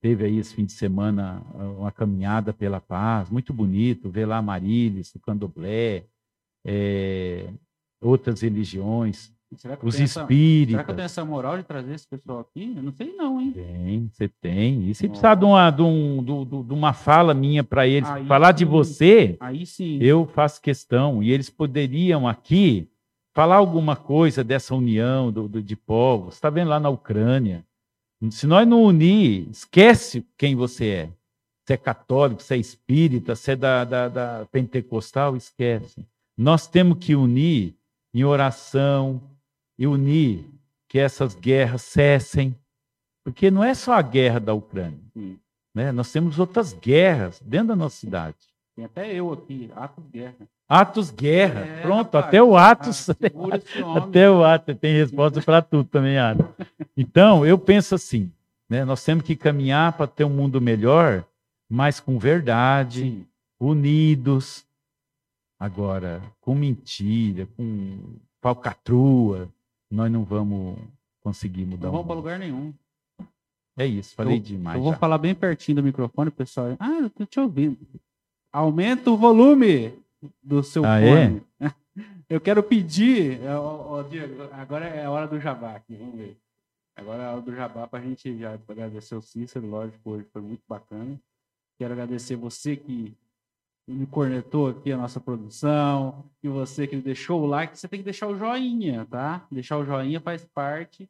Teve aí esse fim de semana uma caminhada pela paz, muito bonito, ver lá Marilis, o Candomblé, é, outras religiões, os espíritos. será que eu tenho essa moral de trazer esse pessoal aqui? Eu não sei não, hein? Tem, você tem. E se precisar de uma, de, um, de, de uma fala minha para eles, aí falar sim. de você, aí sim. eu faço questão. E eles poderiam aqui falar alguma coisa dessa união do, do de povos. Está vendo lá na Ucrânia? Se nós não unir, esquece quem você é. Se é católico, se é espírita, se é da, da, da pentecostal, esquece. Nós temos que unir em oração e unir que essas guerras cessem, porque não é só a guerra da Ucrânia. Né? Nós temos outras guerras dentro da nossa cidade. Tem até eu aqui, Atos Guerra. Atos Guerra, é, pronto, rapaz, até o Atos. Ah, <laughs> até o Atos tem resposta para tudo também, Atos. Então, eu penso assim, né? Nós temos que caminhar para ter um mundo melhor, mas com verdade, Sim. unidos, Agora, com mentira, com falcatrua, nós não vamos conseguir mudar. Não vamos para lugar nenhum. É isso, falei eu, demais. Eu vou já. falar bem pertinho do microfone, pessoal. Ah, eu tô te ouvindo. Aumenta o volume do seu ah, é? fone. É? <laughs> Eu quero pedir, ó, ó, Diego, agora é a hora do jabá aqui, vamos ver. Agora é a hora do jabá para a gente já agradecer o Cícero, lógico, hoje foi muito bacana. Quero agradecer você que me cornetou aqui a nossa produção, e você que deixou o like, você tem que deixar o joinha, tá? Deixar o joinha faz parte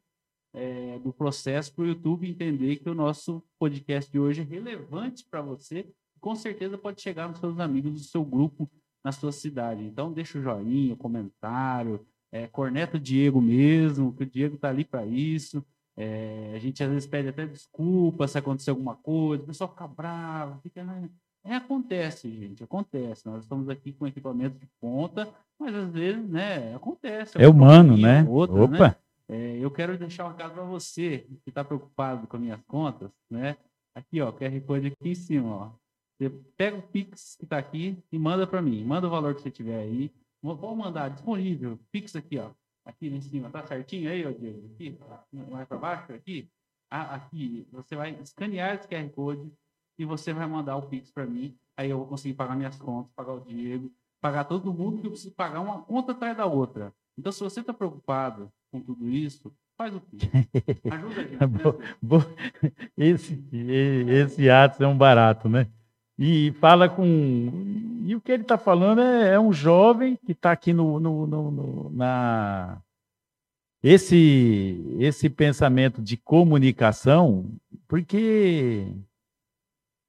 é, do processo para o YouTube entender que o nosso podcast de hoje é relevante para você. Com certeza pode chegar nos seus amigos do seu grupo na sua cidade. Então, deixa o joinha, o comentário, é, corneta o Diego mesmo, que o Diego está ali para isso. É, a gente às vezes pede até desculpa se acontecer alguma coisa, o pessoal fica bravo, fica. Né? É, acontece, gente, acontece. Nós estamos aqui com equipamento de ponta, mas às vezes, né, acontece. É humano, né? Outra, né? Opa! Né? É, eu quero deixar um recado para você que está preocupado com as minhas contas, né? Aqui, ó, QR Code aqui em cima, ó. Você pega o Pix que está aqui e manda para mim. Manda o valor que você tiver aí. Vou mandar disponível. Pix aqui, ó. Aqui em cima. Tá certinho aí, ó, Diego? Aqui, mais para baixo, aqui. Ah, aqui. Você vai escanear esse QR Code e você vai mandar o Pix para mim. Aí eu vou conseguir pagar minhas contas, pagar o Diego, pagar todo mundo que eu preciso pagar uma conta atrás da outra. Então, se você está preocupado com tudo isso, faz o Pix. <laughs> Ajuda a gente. <laughs> esse, esse ato é um barato, né? E fala com. E o que ele está falando é, é, um jovem que está aqui no, no, no, no, na. Esse, esse pensamento de comunicação, porque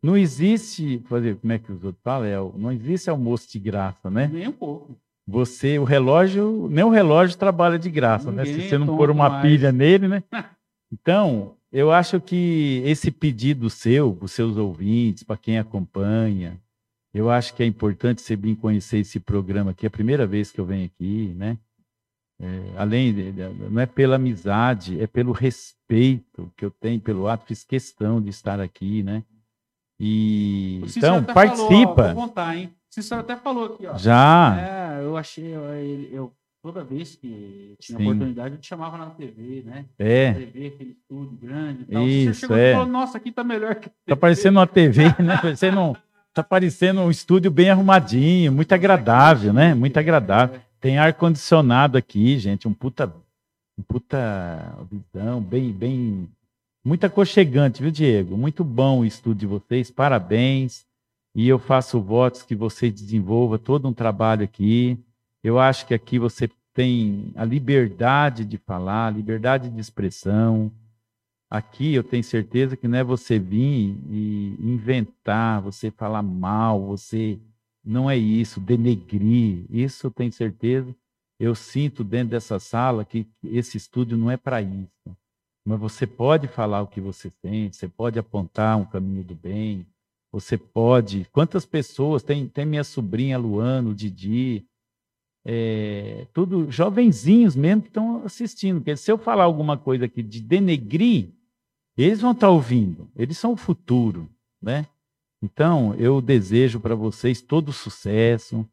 não existe, fazer, como é que os outros falam? É, não existe almoço de graça, né? Nem um pouco. Você, o relógio, nem o relógio trabalha de graça, Ninguém né? Se você não pôr uma mais. pilha nele, né? <laughs> Então, eu acho que esse pedido seu, para os seus ouvintes, para quem acompanha, eu acho que é importante você vir conhecer esse programa aqui. É a primeira vez que eu venho aqui, né? É, além, de, não é pela amizade, é pelo respeito que eu tenho pelo ato. Fiz questão de estar aqui, né? E então participa. Falou, ó, vou contar, hein? O Cícero até falou aqui, ó. Já. É, eu achei, eu, eu, toda vez que tinha Sim. oportunidade, eu te chamava na TV, né? É. Na TV, aquele estúdio grande e tal. Isso, Você chegou é. e falou, nossa, aqui tá melhor que Tá parecendo uma TV, né? <laughs> Parecendo, tá parecendo um estúdio bem arrumadinho, muito agradável, né? Muito agradável. Tem ar-condicionado aqui, gente, um puta, um puta visão, bem, bem muito aconchegante, viu, Diego? Muito bom o estudo de vocês, parabéns. E eu faço votos que você desenvolva todo um trabalho aqui. Eu acho que aqui você tem a liberdade de falar, liberdade de expressão. Aqui eu tenho certeza que não é você vir e inventar, você falar mal, você não é isso, denegrir. Isso eu tenho certeza. Eu sinto dentro dessa sala que esse estúdio não é para isso. Mas você pode falar o que você sente, você pode apontar um caminho do bem, você pode. Quantas pessoas? Tem, tem minha sobrinha Luana, o Didi, é, tudo jovenzinhos mesmo que estão assistindo. Porque se eu falar alguma coisa aqui de denegrir, eles vão estar ouvindo. Eles são o futuro, né? Então, eu desejo para vocês todo sucesso,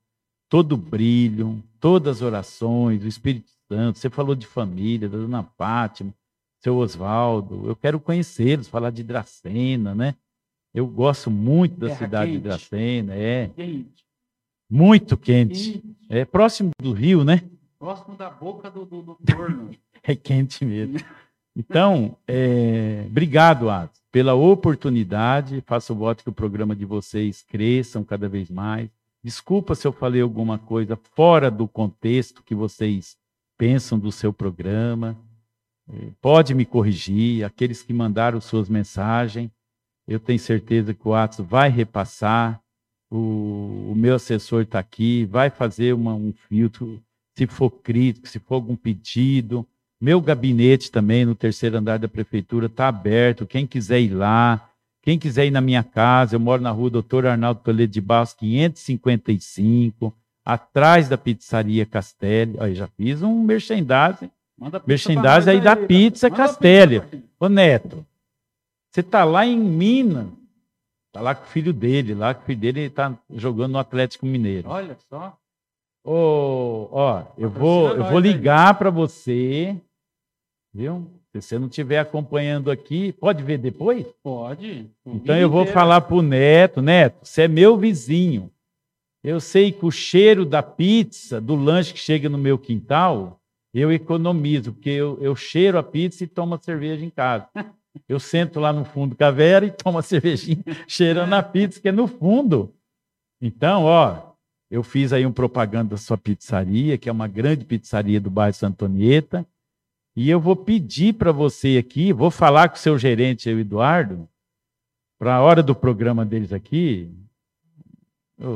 todo brilho, todas as orações, o Espírito Santo. Você falou de família, da Dona Fátima, seu Oswaldo. Eu quero conhecê-los, falar de Dracena, né? Eu gosto muito da Terra cidade quente. de Dracena, é Quente. Muito quente. Quente. É próximo do rio, né? Próximo da boca do, do, do forno. <laughs> É quente mesmo. Então, é, obrigado, Atos, pela oportunidade. Faço o voto que o programa de vocês cresçam cada vez mais. Desculpa se eu falei alguma coisa fora do contexto que vocês pensam do seu programa. É, Pode me corrigir. Aqueles que mandaram suas mensagens, eu tenho certeza que o Atos vai repassar. O, o meu assessor está aqui, vai fazer uma- um filtro, se for crítico, se for algum pedido. Meu gabinete também no terceiro andar da prefeitura está aberto. Quem quiser ir lá, quem quiser ir na minha casa, eu moro na rua Doutor Arnaldo Toledo de Barros, 555, atrás da pizzaria Castelli. Olha, já fiz um merchandising. Manda Merchandising aí nós da cara. pizza Castelli. Ô Neto, você tá lá em Minas, tá lá com o filho dele, lá com o filho dele tá jogando no Atlético Mineiro. Olha só. Ô, ó, eu vou, eu vou ligar para você, viu? Se você não estiver acompanhando aqui, pode ver depois? Pode. Então eu vou inteiro. falar pro Neto, Neto, você é meu vizinho. Eu sei que o cheiro da pizza, do lanche que chega no meu quintal, eu economizo, porque eu, eu cheiro a pizza e tomo a cerveja em casa. <laughs> Eu sento lá no fundo com a Vera e tomo a <laughs> cervejinha cheirando a pizza, que é no fundo. Então, ó, eu fiz aí um propaganda da sua pizzaria, que é uma grande pizzaria do bairro Santa Antonieta, e eu vou pedir para você aqui, vou falar com o seu gerente, o Eduardo, para a hora do programa deles aqui.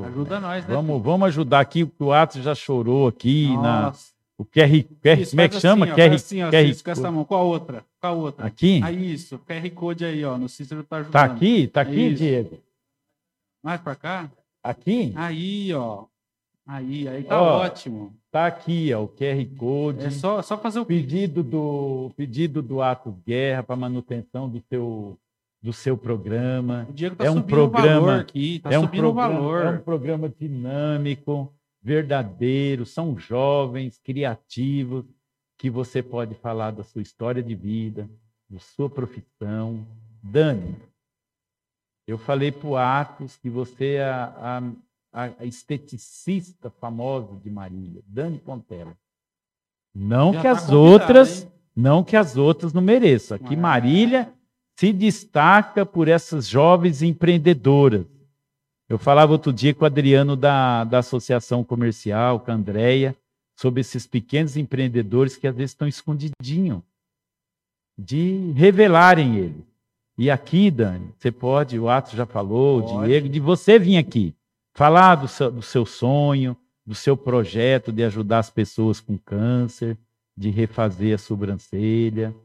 Ajuda nós, né? vamos, vamos ajudar aqui, porque o Atos já chorou aqui na Nossa. o QR, QR Isso, como é que faz chama? Assim, ó, QR, assim, ó, QR Cícero, com essa mão. Com a outra. A outra. aqui? Aí, isso. QR Code aí, ó. No Cícero tá ajudando. Tá aqui? Tá aqui, Isso. Diego? Mais pra cá? Aqui? Aí, ó. Aí, aí tá Ó, ótimo. Tá aqui, ó, o QR Code. É só, só fazer o pedido do pedido do Atos Guerra para manutenção do seu do seu programa. O Diego tá É um subindo programa- o valor aqui. Tá é um subindo programa, o valor. é um programa dinâmico, verdadeiro, são jovens, criativos, que você pode falar da sua história de vida, da sua profissão. Dani, eu falei para o Atos que você é a, a, a esteticista famosa de Marília, Dani Pontela. Não Já que tá as outras, hein? não que as outras não mereçam. Aqui Ah. Marília se destaca por essas jovens empreendedoras. Eu falava outro dia com o Adriano da, da Associação Comercial, com a Andrea, sobre esses pequenos empreendedores que às vezes estão escondidinhos, de revelarem ele. E aqui, Dani, você pode, o Atos já falou, o Pode. Diego, de você vir aqui, falar do seu, do seu sonho, do seu projeto de ajudar as pessoas com câncer, de refazer a sobrancelha.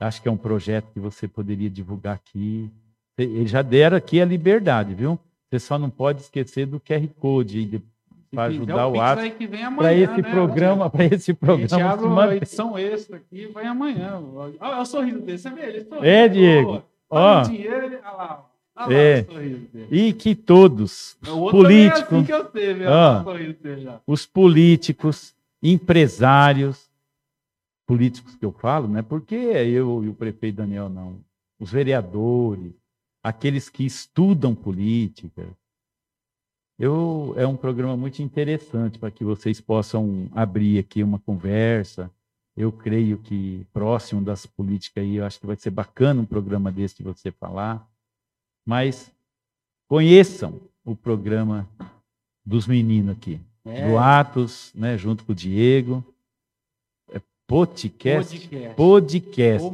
Acho que é um projeto que você poderia divulgar aqui. Eles já deram aqui a liberdade, viu? Você só não pode esquecer do QR Code para ajudar o amanhã, para esse né, programa, para esse A gente programa abre manter. edição extra aqui, vai amanhã. Olha o sorriso dele, você vê? Ele sorriu. É, Diego. Ó, Ó, dinheiro, olha lá. Olha lá É. o sorriso dele. e que todos, O os também é assim políticos, que eu sei, viu? Ah. O os políticos, empresários, políticos que eu falo, não é porque eu e o prefeito Daniel não, os vereadores, aqueles que estudam política. Eu, é um programa muito interessante para que vocês possam abrir aqui uma conversa. Eu creio que próximo das políticas aí, eu acho que vai ser bacana um programa desse de você falar. Mas conheçam o programa dos meninos aqui É, do Atos, né, junto com o Diego. É podcast. podcast. Podcast. Ou.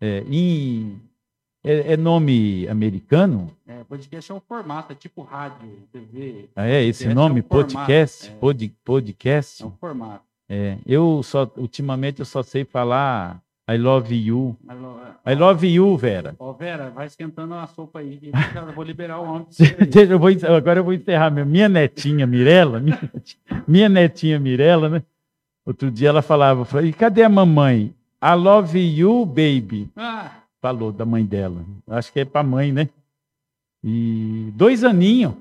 É, em- é- é nome americano? É, podcast é um formato, é tipo rádio, TV. Ah, é esse Podcast nome? é um podcast? é. Pod- podcast? É um formato. É, eu só, ultimamente, eu só sei falar I love you. Mas, ó, I love you, Vera. Ó, Vera, vai esquentando a sopa aí. eu <laughs> vou liberar o homem. <laughs> Deixa, eu vou, agora eu vou encerrar. Minha, minha netinha, Mirella, minha <laughs> netinha, minha netinha Mirella, né? Outro dia ela falava, falei, cadê a mamãe? I love you, baby. Ah, Falou da mãe dela. Acho que é pra mãe, né? E dois aninhos.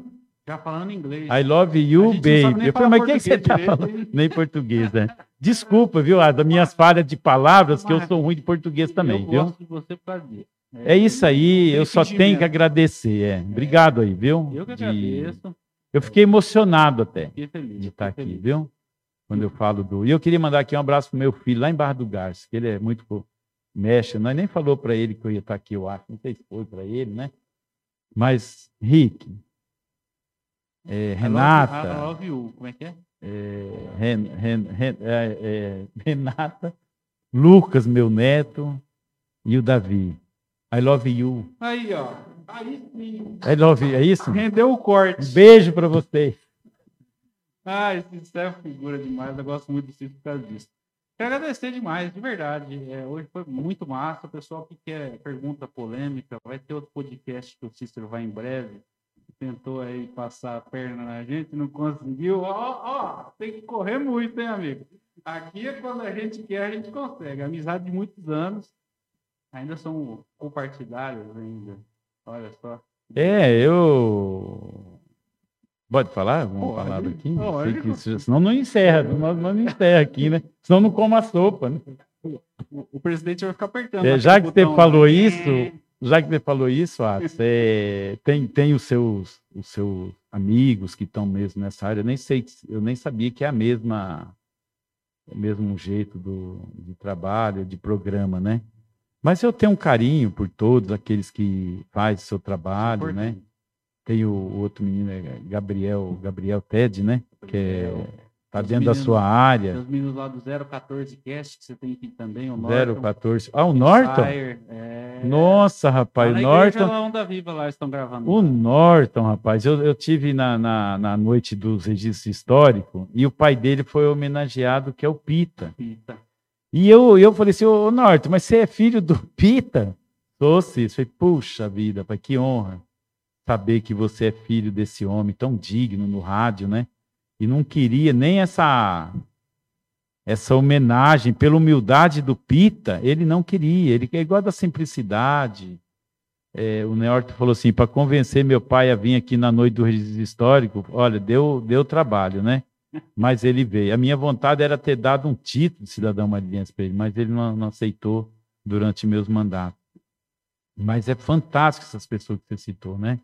já falando inglês. I love you, baby. Eu falei, mas o que, que você tá falando? Nem português, né? Desculpa, viu? Ah, das minhas falhas de palavras, que eu sou ruim de português também, eu viu? gosto de você por causa disso. É isso aí, eu só tenho que agradecer. É. Obrigado aí, viu? Eu que De- agradeço. Eu fiquei emocionado até Fiquei feliz. de estar fiquei aqui, feliz. viu? Quando eu falo do. E eu queria mandar aqui um abraço pro meu filho lá em Barra do Garça, que ele é muito fo- mexe. Nós nem falou para ele que eu ia estar aqui, eu acho. Não sei se foi para ele, né? Mas, Rick, é, I love- Renata. I love you. Como é que é? é, Ren- Ren- Ren- é, é, Renata, Lucas, meu neto, e o Davi. I love you. Aí, ó. Aí sim. I love you. É isso? Rendeu o corte. Um beijo para vocês. Ah, esse Cícero é figura demais. Eu gosto muito do Cícero por causa disso. Quero agradecer demais, de verdade. É, hoje foi muito massa. O pessoal que quer pergunta polêmica, vai ter outro podcast que o Cícero vai em breve. Tentou aí passar a perna na gente, não conseguiu. Ó, ó, tem que correr muito, hein, amigo? Aqui é quando a gente quer, a gente consegue. Amizade de muitos anos. Ainda são compartilhados ainda. Olha só. É, eu. Pode falar alguma Pode, palavra aqui? pode. Que se- senão não encerra, nós não encerra aqui, né? Senão não como a sopa, né? O, o presidente vai ficar apertando. É, já que você falou né? isso, já que você falou isso, Atos, é, tem, tem os, seus, os seus amigos que estão mesmo nessa área. Eu nem sei, eu nem sabia que é a mesma, o mesmo jeito do, de trabalho, de programa, né? Mas eu tenho um carinho por todos aqueles que fazem seu trabalho, né? Tem o, o outro menino, é Gabriel, Gabriel Ted, né? Que é, tá dentro da meninos- sua área. Os meninos lá do 014 Cast, que você tem aqui também, o Norton. 014. Ah, o Norton? É... Nossa, rapaz, o Norton. lá Onda Viva lá estão gravando. O Norton, rapaz, eu, eu tive na, na, na noite dos registros históricos e o pai dele foi homenageado, que é o Pita. Pita. E eu, eu falei assim, ô Norton, mas você é filho do Pita? Sou, sim. Falei, puxa vida, pai, que honra saber que você é filho desse homem tão digno no rádio, né? E não queria nem essa essa homenagem pela humildade do Pita, ele não queria, ele é igual da simplicidade. É, o Neorto falou assim, para convencer meu pai a vir aqui na noite do registro histórico, olha, deu, deu trabalho, né? Mas ele veio. A minha vontade era ter dado um título de cidadão madrilense para ele, mas ele não, não aceitou durante meus mandatos. Mas é fantástico essas pessoas que você citou, né?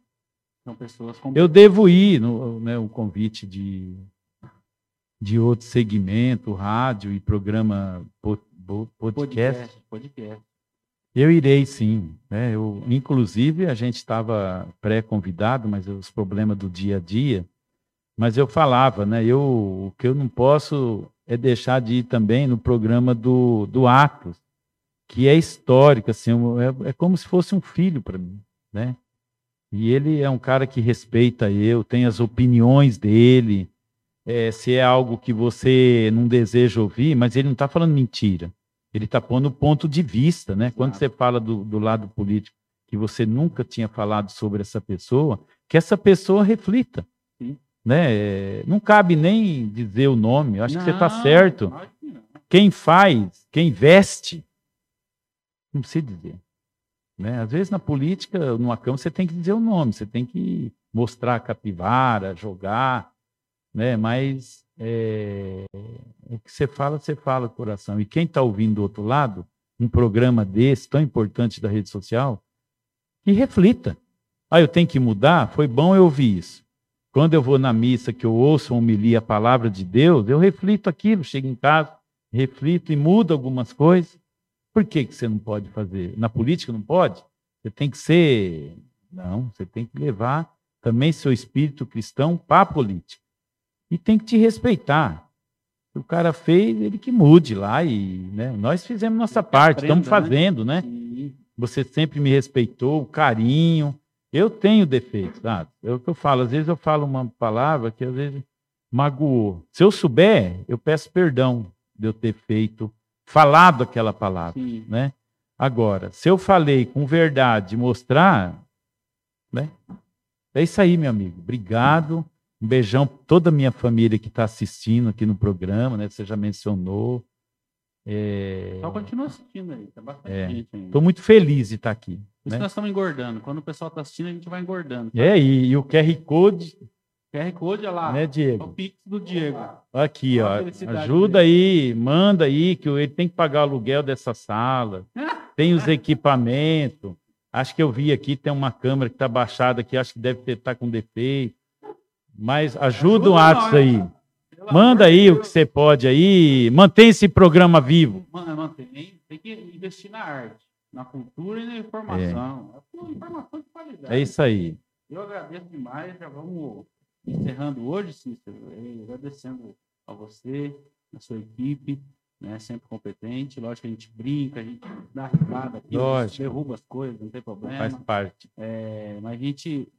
São pessoas com Eu devo ir no né, o convite de, de outro segmento, rádio e programa po- po- podcast. podcast. podcast. Eu irei sim. Né? Eu, inclusive, a gente estava pré-convidado, mas os problemas do dia a dia. Mas eu falava, né? Eu, o que eu não posso é deixar de ir também no programa do, do Atos, que é histórico, assim, é, é como se fosse um filho para mim, né? E ele é um cara que respeita eu, tem as opiniões dele. É, se é algo que você não deseja ouvir, mas ele não está falando mentira. Ele está pondo o ponto de vista, né? Quando você fala do, do lado político, que você nunca tinha falado sobre essa pessoa, que essa pessoa reflita. Sim. Né? É, Não cabe nem dizer o nome, eu acho que você está Não, certo. que não. Quem faz, quem veste, não precisa dizer. Né? Às vezes na política, numa Câmara, você tem que dizer o nome, você tem que mostrar a capivara, jogar, né? mas é, o que você fala, você fala, coração. E quem está ouvindo do outro lado, um programa desse, tão importante da rede social, que reflita. Ah, eu tenho que mudar? Foi bom eu ouvir isso. Quando eu vou na missa, que eu ouço uma homilia a palavra de Deus, eu reflito aquilo, chego em casa, reflito e mudo algumas coisas. Por que, que você não pode fazer? Na política não pode? Você tem que ser. Não, você tem que levar também seu espírito cristão para a política. E tem que te respeitar. O cara fez, ele que mude lá e né, nós fizemos nossa parte, aprenda, estamos né? fazendo, né? Sim. Você sempre me respeitou, o carinho. Eu tenho defeitos, tá? É o que eu falo. Às vezes eu falo uma palavra que às vezes magoou. Se eu souber, eu peço perdão de eu ter feito, falado aquela palavra, Sim. né? Agora, se eu falei com verdade, mostrar, né? É isso aí, meu amigo. Obrigado. Um beijão para toda a minha família que está assistindo aqui no programa, né? Você já mencionou. É... Só continua assistindo aí, tá bastante É. gente ainda. Estou muito feliz de estar aqui. Por isso né? nós estamos engordando. Quando o pessoal está assistindo, a gente vai engordando. É, e, e o QR Code, QR Code, olha lá. né, É o Diego? Pix do Diego. Aqui, ó. Ajuda aí, manda aí, que ele tem que pagar o aluguel dessa sala. <laughs> Tem os equipamentos. Acho que eu vi aqui, tem uma câmera que está baixada aqui, acho que deve estar com defeito. Mas ajuda o Ajuda Atos nós. aí. Manda aí o que você pode aí. Mantém esse programa vivo. Man- Mantém, tem que investir na arte, na cultura e na informação. É. tudo informação de qualidade. É isso aí. Eu agradeço demais. Já vamos encerrando hoje, Cícero. eh, Agradecendo a você, a sua equipe, né? Sempre competente. Lógico que a gente brinca, a gente dá risada aqui, derruba as coisas, não tem problema. Faz parte. É, mas a gente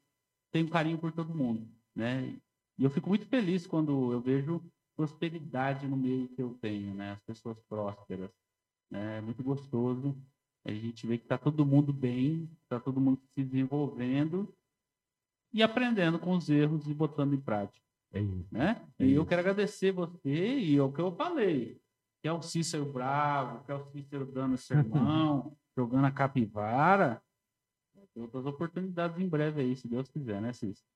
tem um carinho por todo mundo, né? E eu fico muito feliz quando eu vejo prosperidade no meio que eu tenho, né? As pessoas prósperas, né? É muito gostoso. A gente vê que está todo mundo bem, está todo mundo se desenvolvendo e aprendendo com os erros e botando em prática, É isso. né? É e eu isso. quero agradecer você e é o que eu falei, que é o Cícero bravo, que é o Cícero dando sermão, <laughs> jogando a capivara. Tem outras oportunidades em breve aí, se Deus quiser, né, Cícero?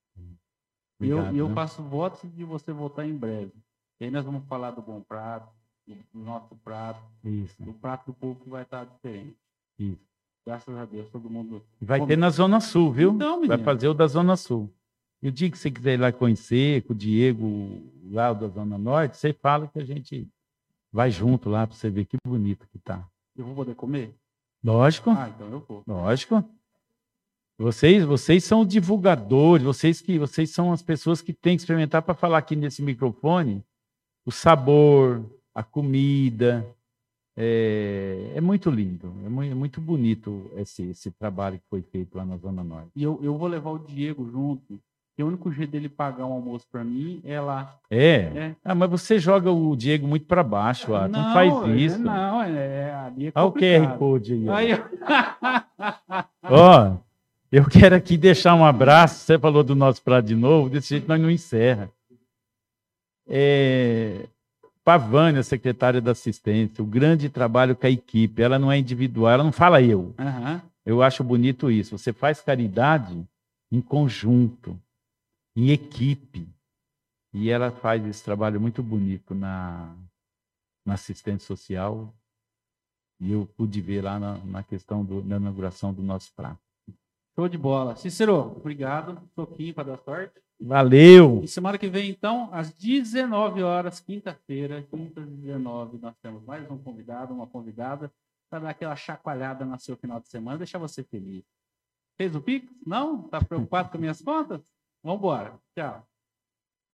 E eu, Obrigado, eu né? faço votos de você voltar em breve. E aí nós vamos falar do bom prato, do do nosso prato, Isso, do prato do povo que vai estar diferente. isso. Graças a Deus, todo mundo. Vai Como- ter na Zona Sul, viu? Então, Vai menino. fazer o da Zona Sul. E o dia que você quiser ir lá conhecer, com o Diego, lá da Zona Norte, você fala que a gente vai junto lá para você ver que bonito que tá. Eu vou poder comer? Lógico, Ah, então eu vou. lógico. Vocês, vocês são divulgadores, vocês que vocês são as pessoas que têm que experimentar para falar aqui nesse microfone o sabor, a comida. É, é muito lindo, é muito, é muito bonito esse, esse trabalho que foi feito lá na Zona Norte. E eu, eu vou levar o Diego junto. Que o único jeito dele pagar um almoço para mim é lá. É, É. Ah, mas você joga o Diego muito para baixo, ah, não, é- faz isso. Não, é, ali é Olha o QR. Code aí. ó. Aí, <laughs> Ó, eu quero aqui deixar um abraço. Você falou do nosso prato de novo, desse jeito nós não encerra. É, Pavânia, secretária da assistência, o grande trabalho com a equipe. Ela não é individual, ela não fala eu. Aham. Eu acho bonito isso. Você faz caridade em conjunto, em equipe. E ela faz esse trabalho muito bonito na, na assistência social. E eu pude ver lá na, na questão do, da inauguração do nosso prato. Show de bola. Cícero, obrigado. Soquinho para dar sorte. Valeu! E semana que vem, então, às 19 horas, quinta-feira, quinta às 19, nós temos mais um convidado, uma convidada, para dar aquela chacoalhada no seu final de semana, deixar você feliz. Fez o Pix? Não? Está preocupado com minhas contas? Vamos embora. Tchau.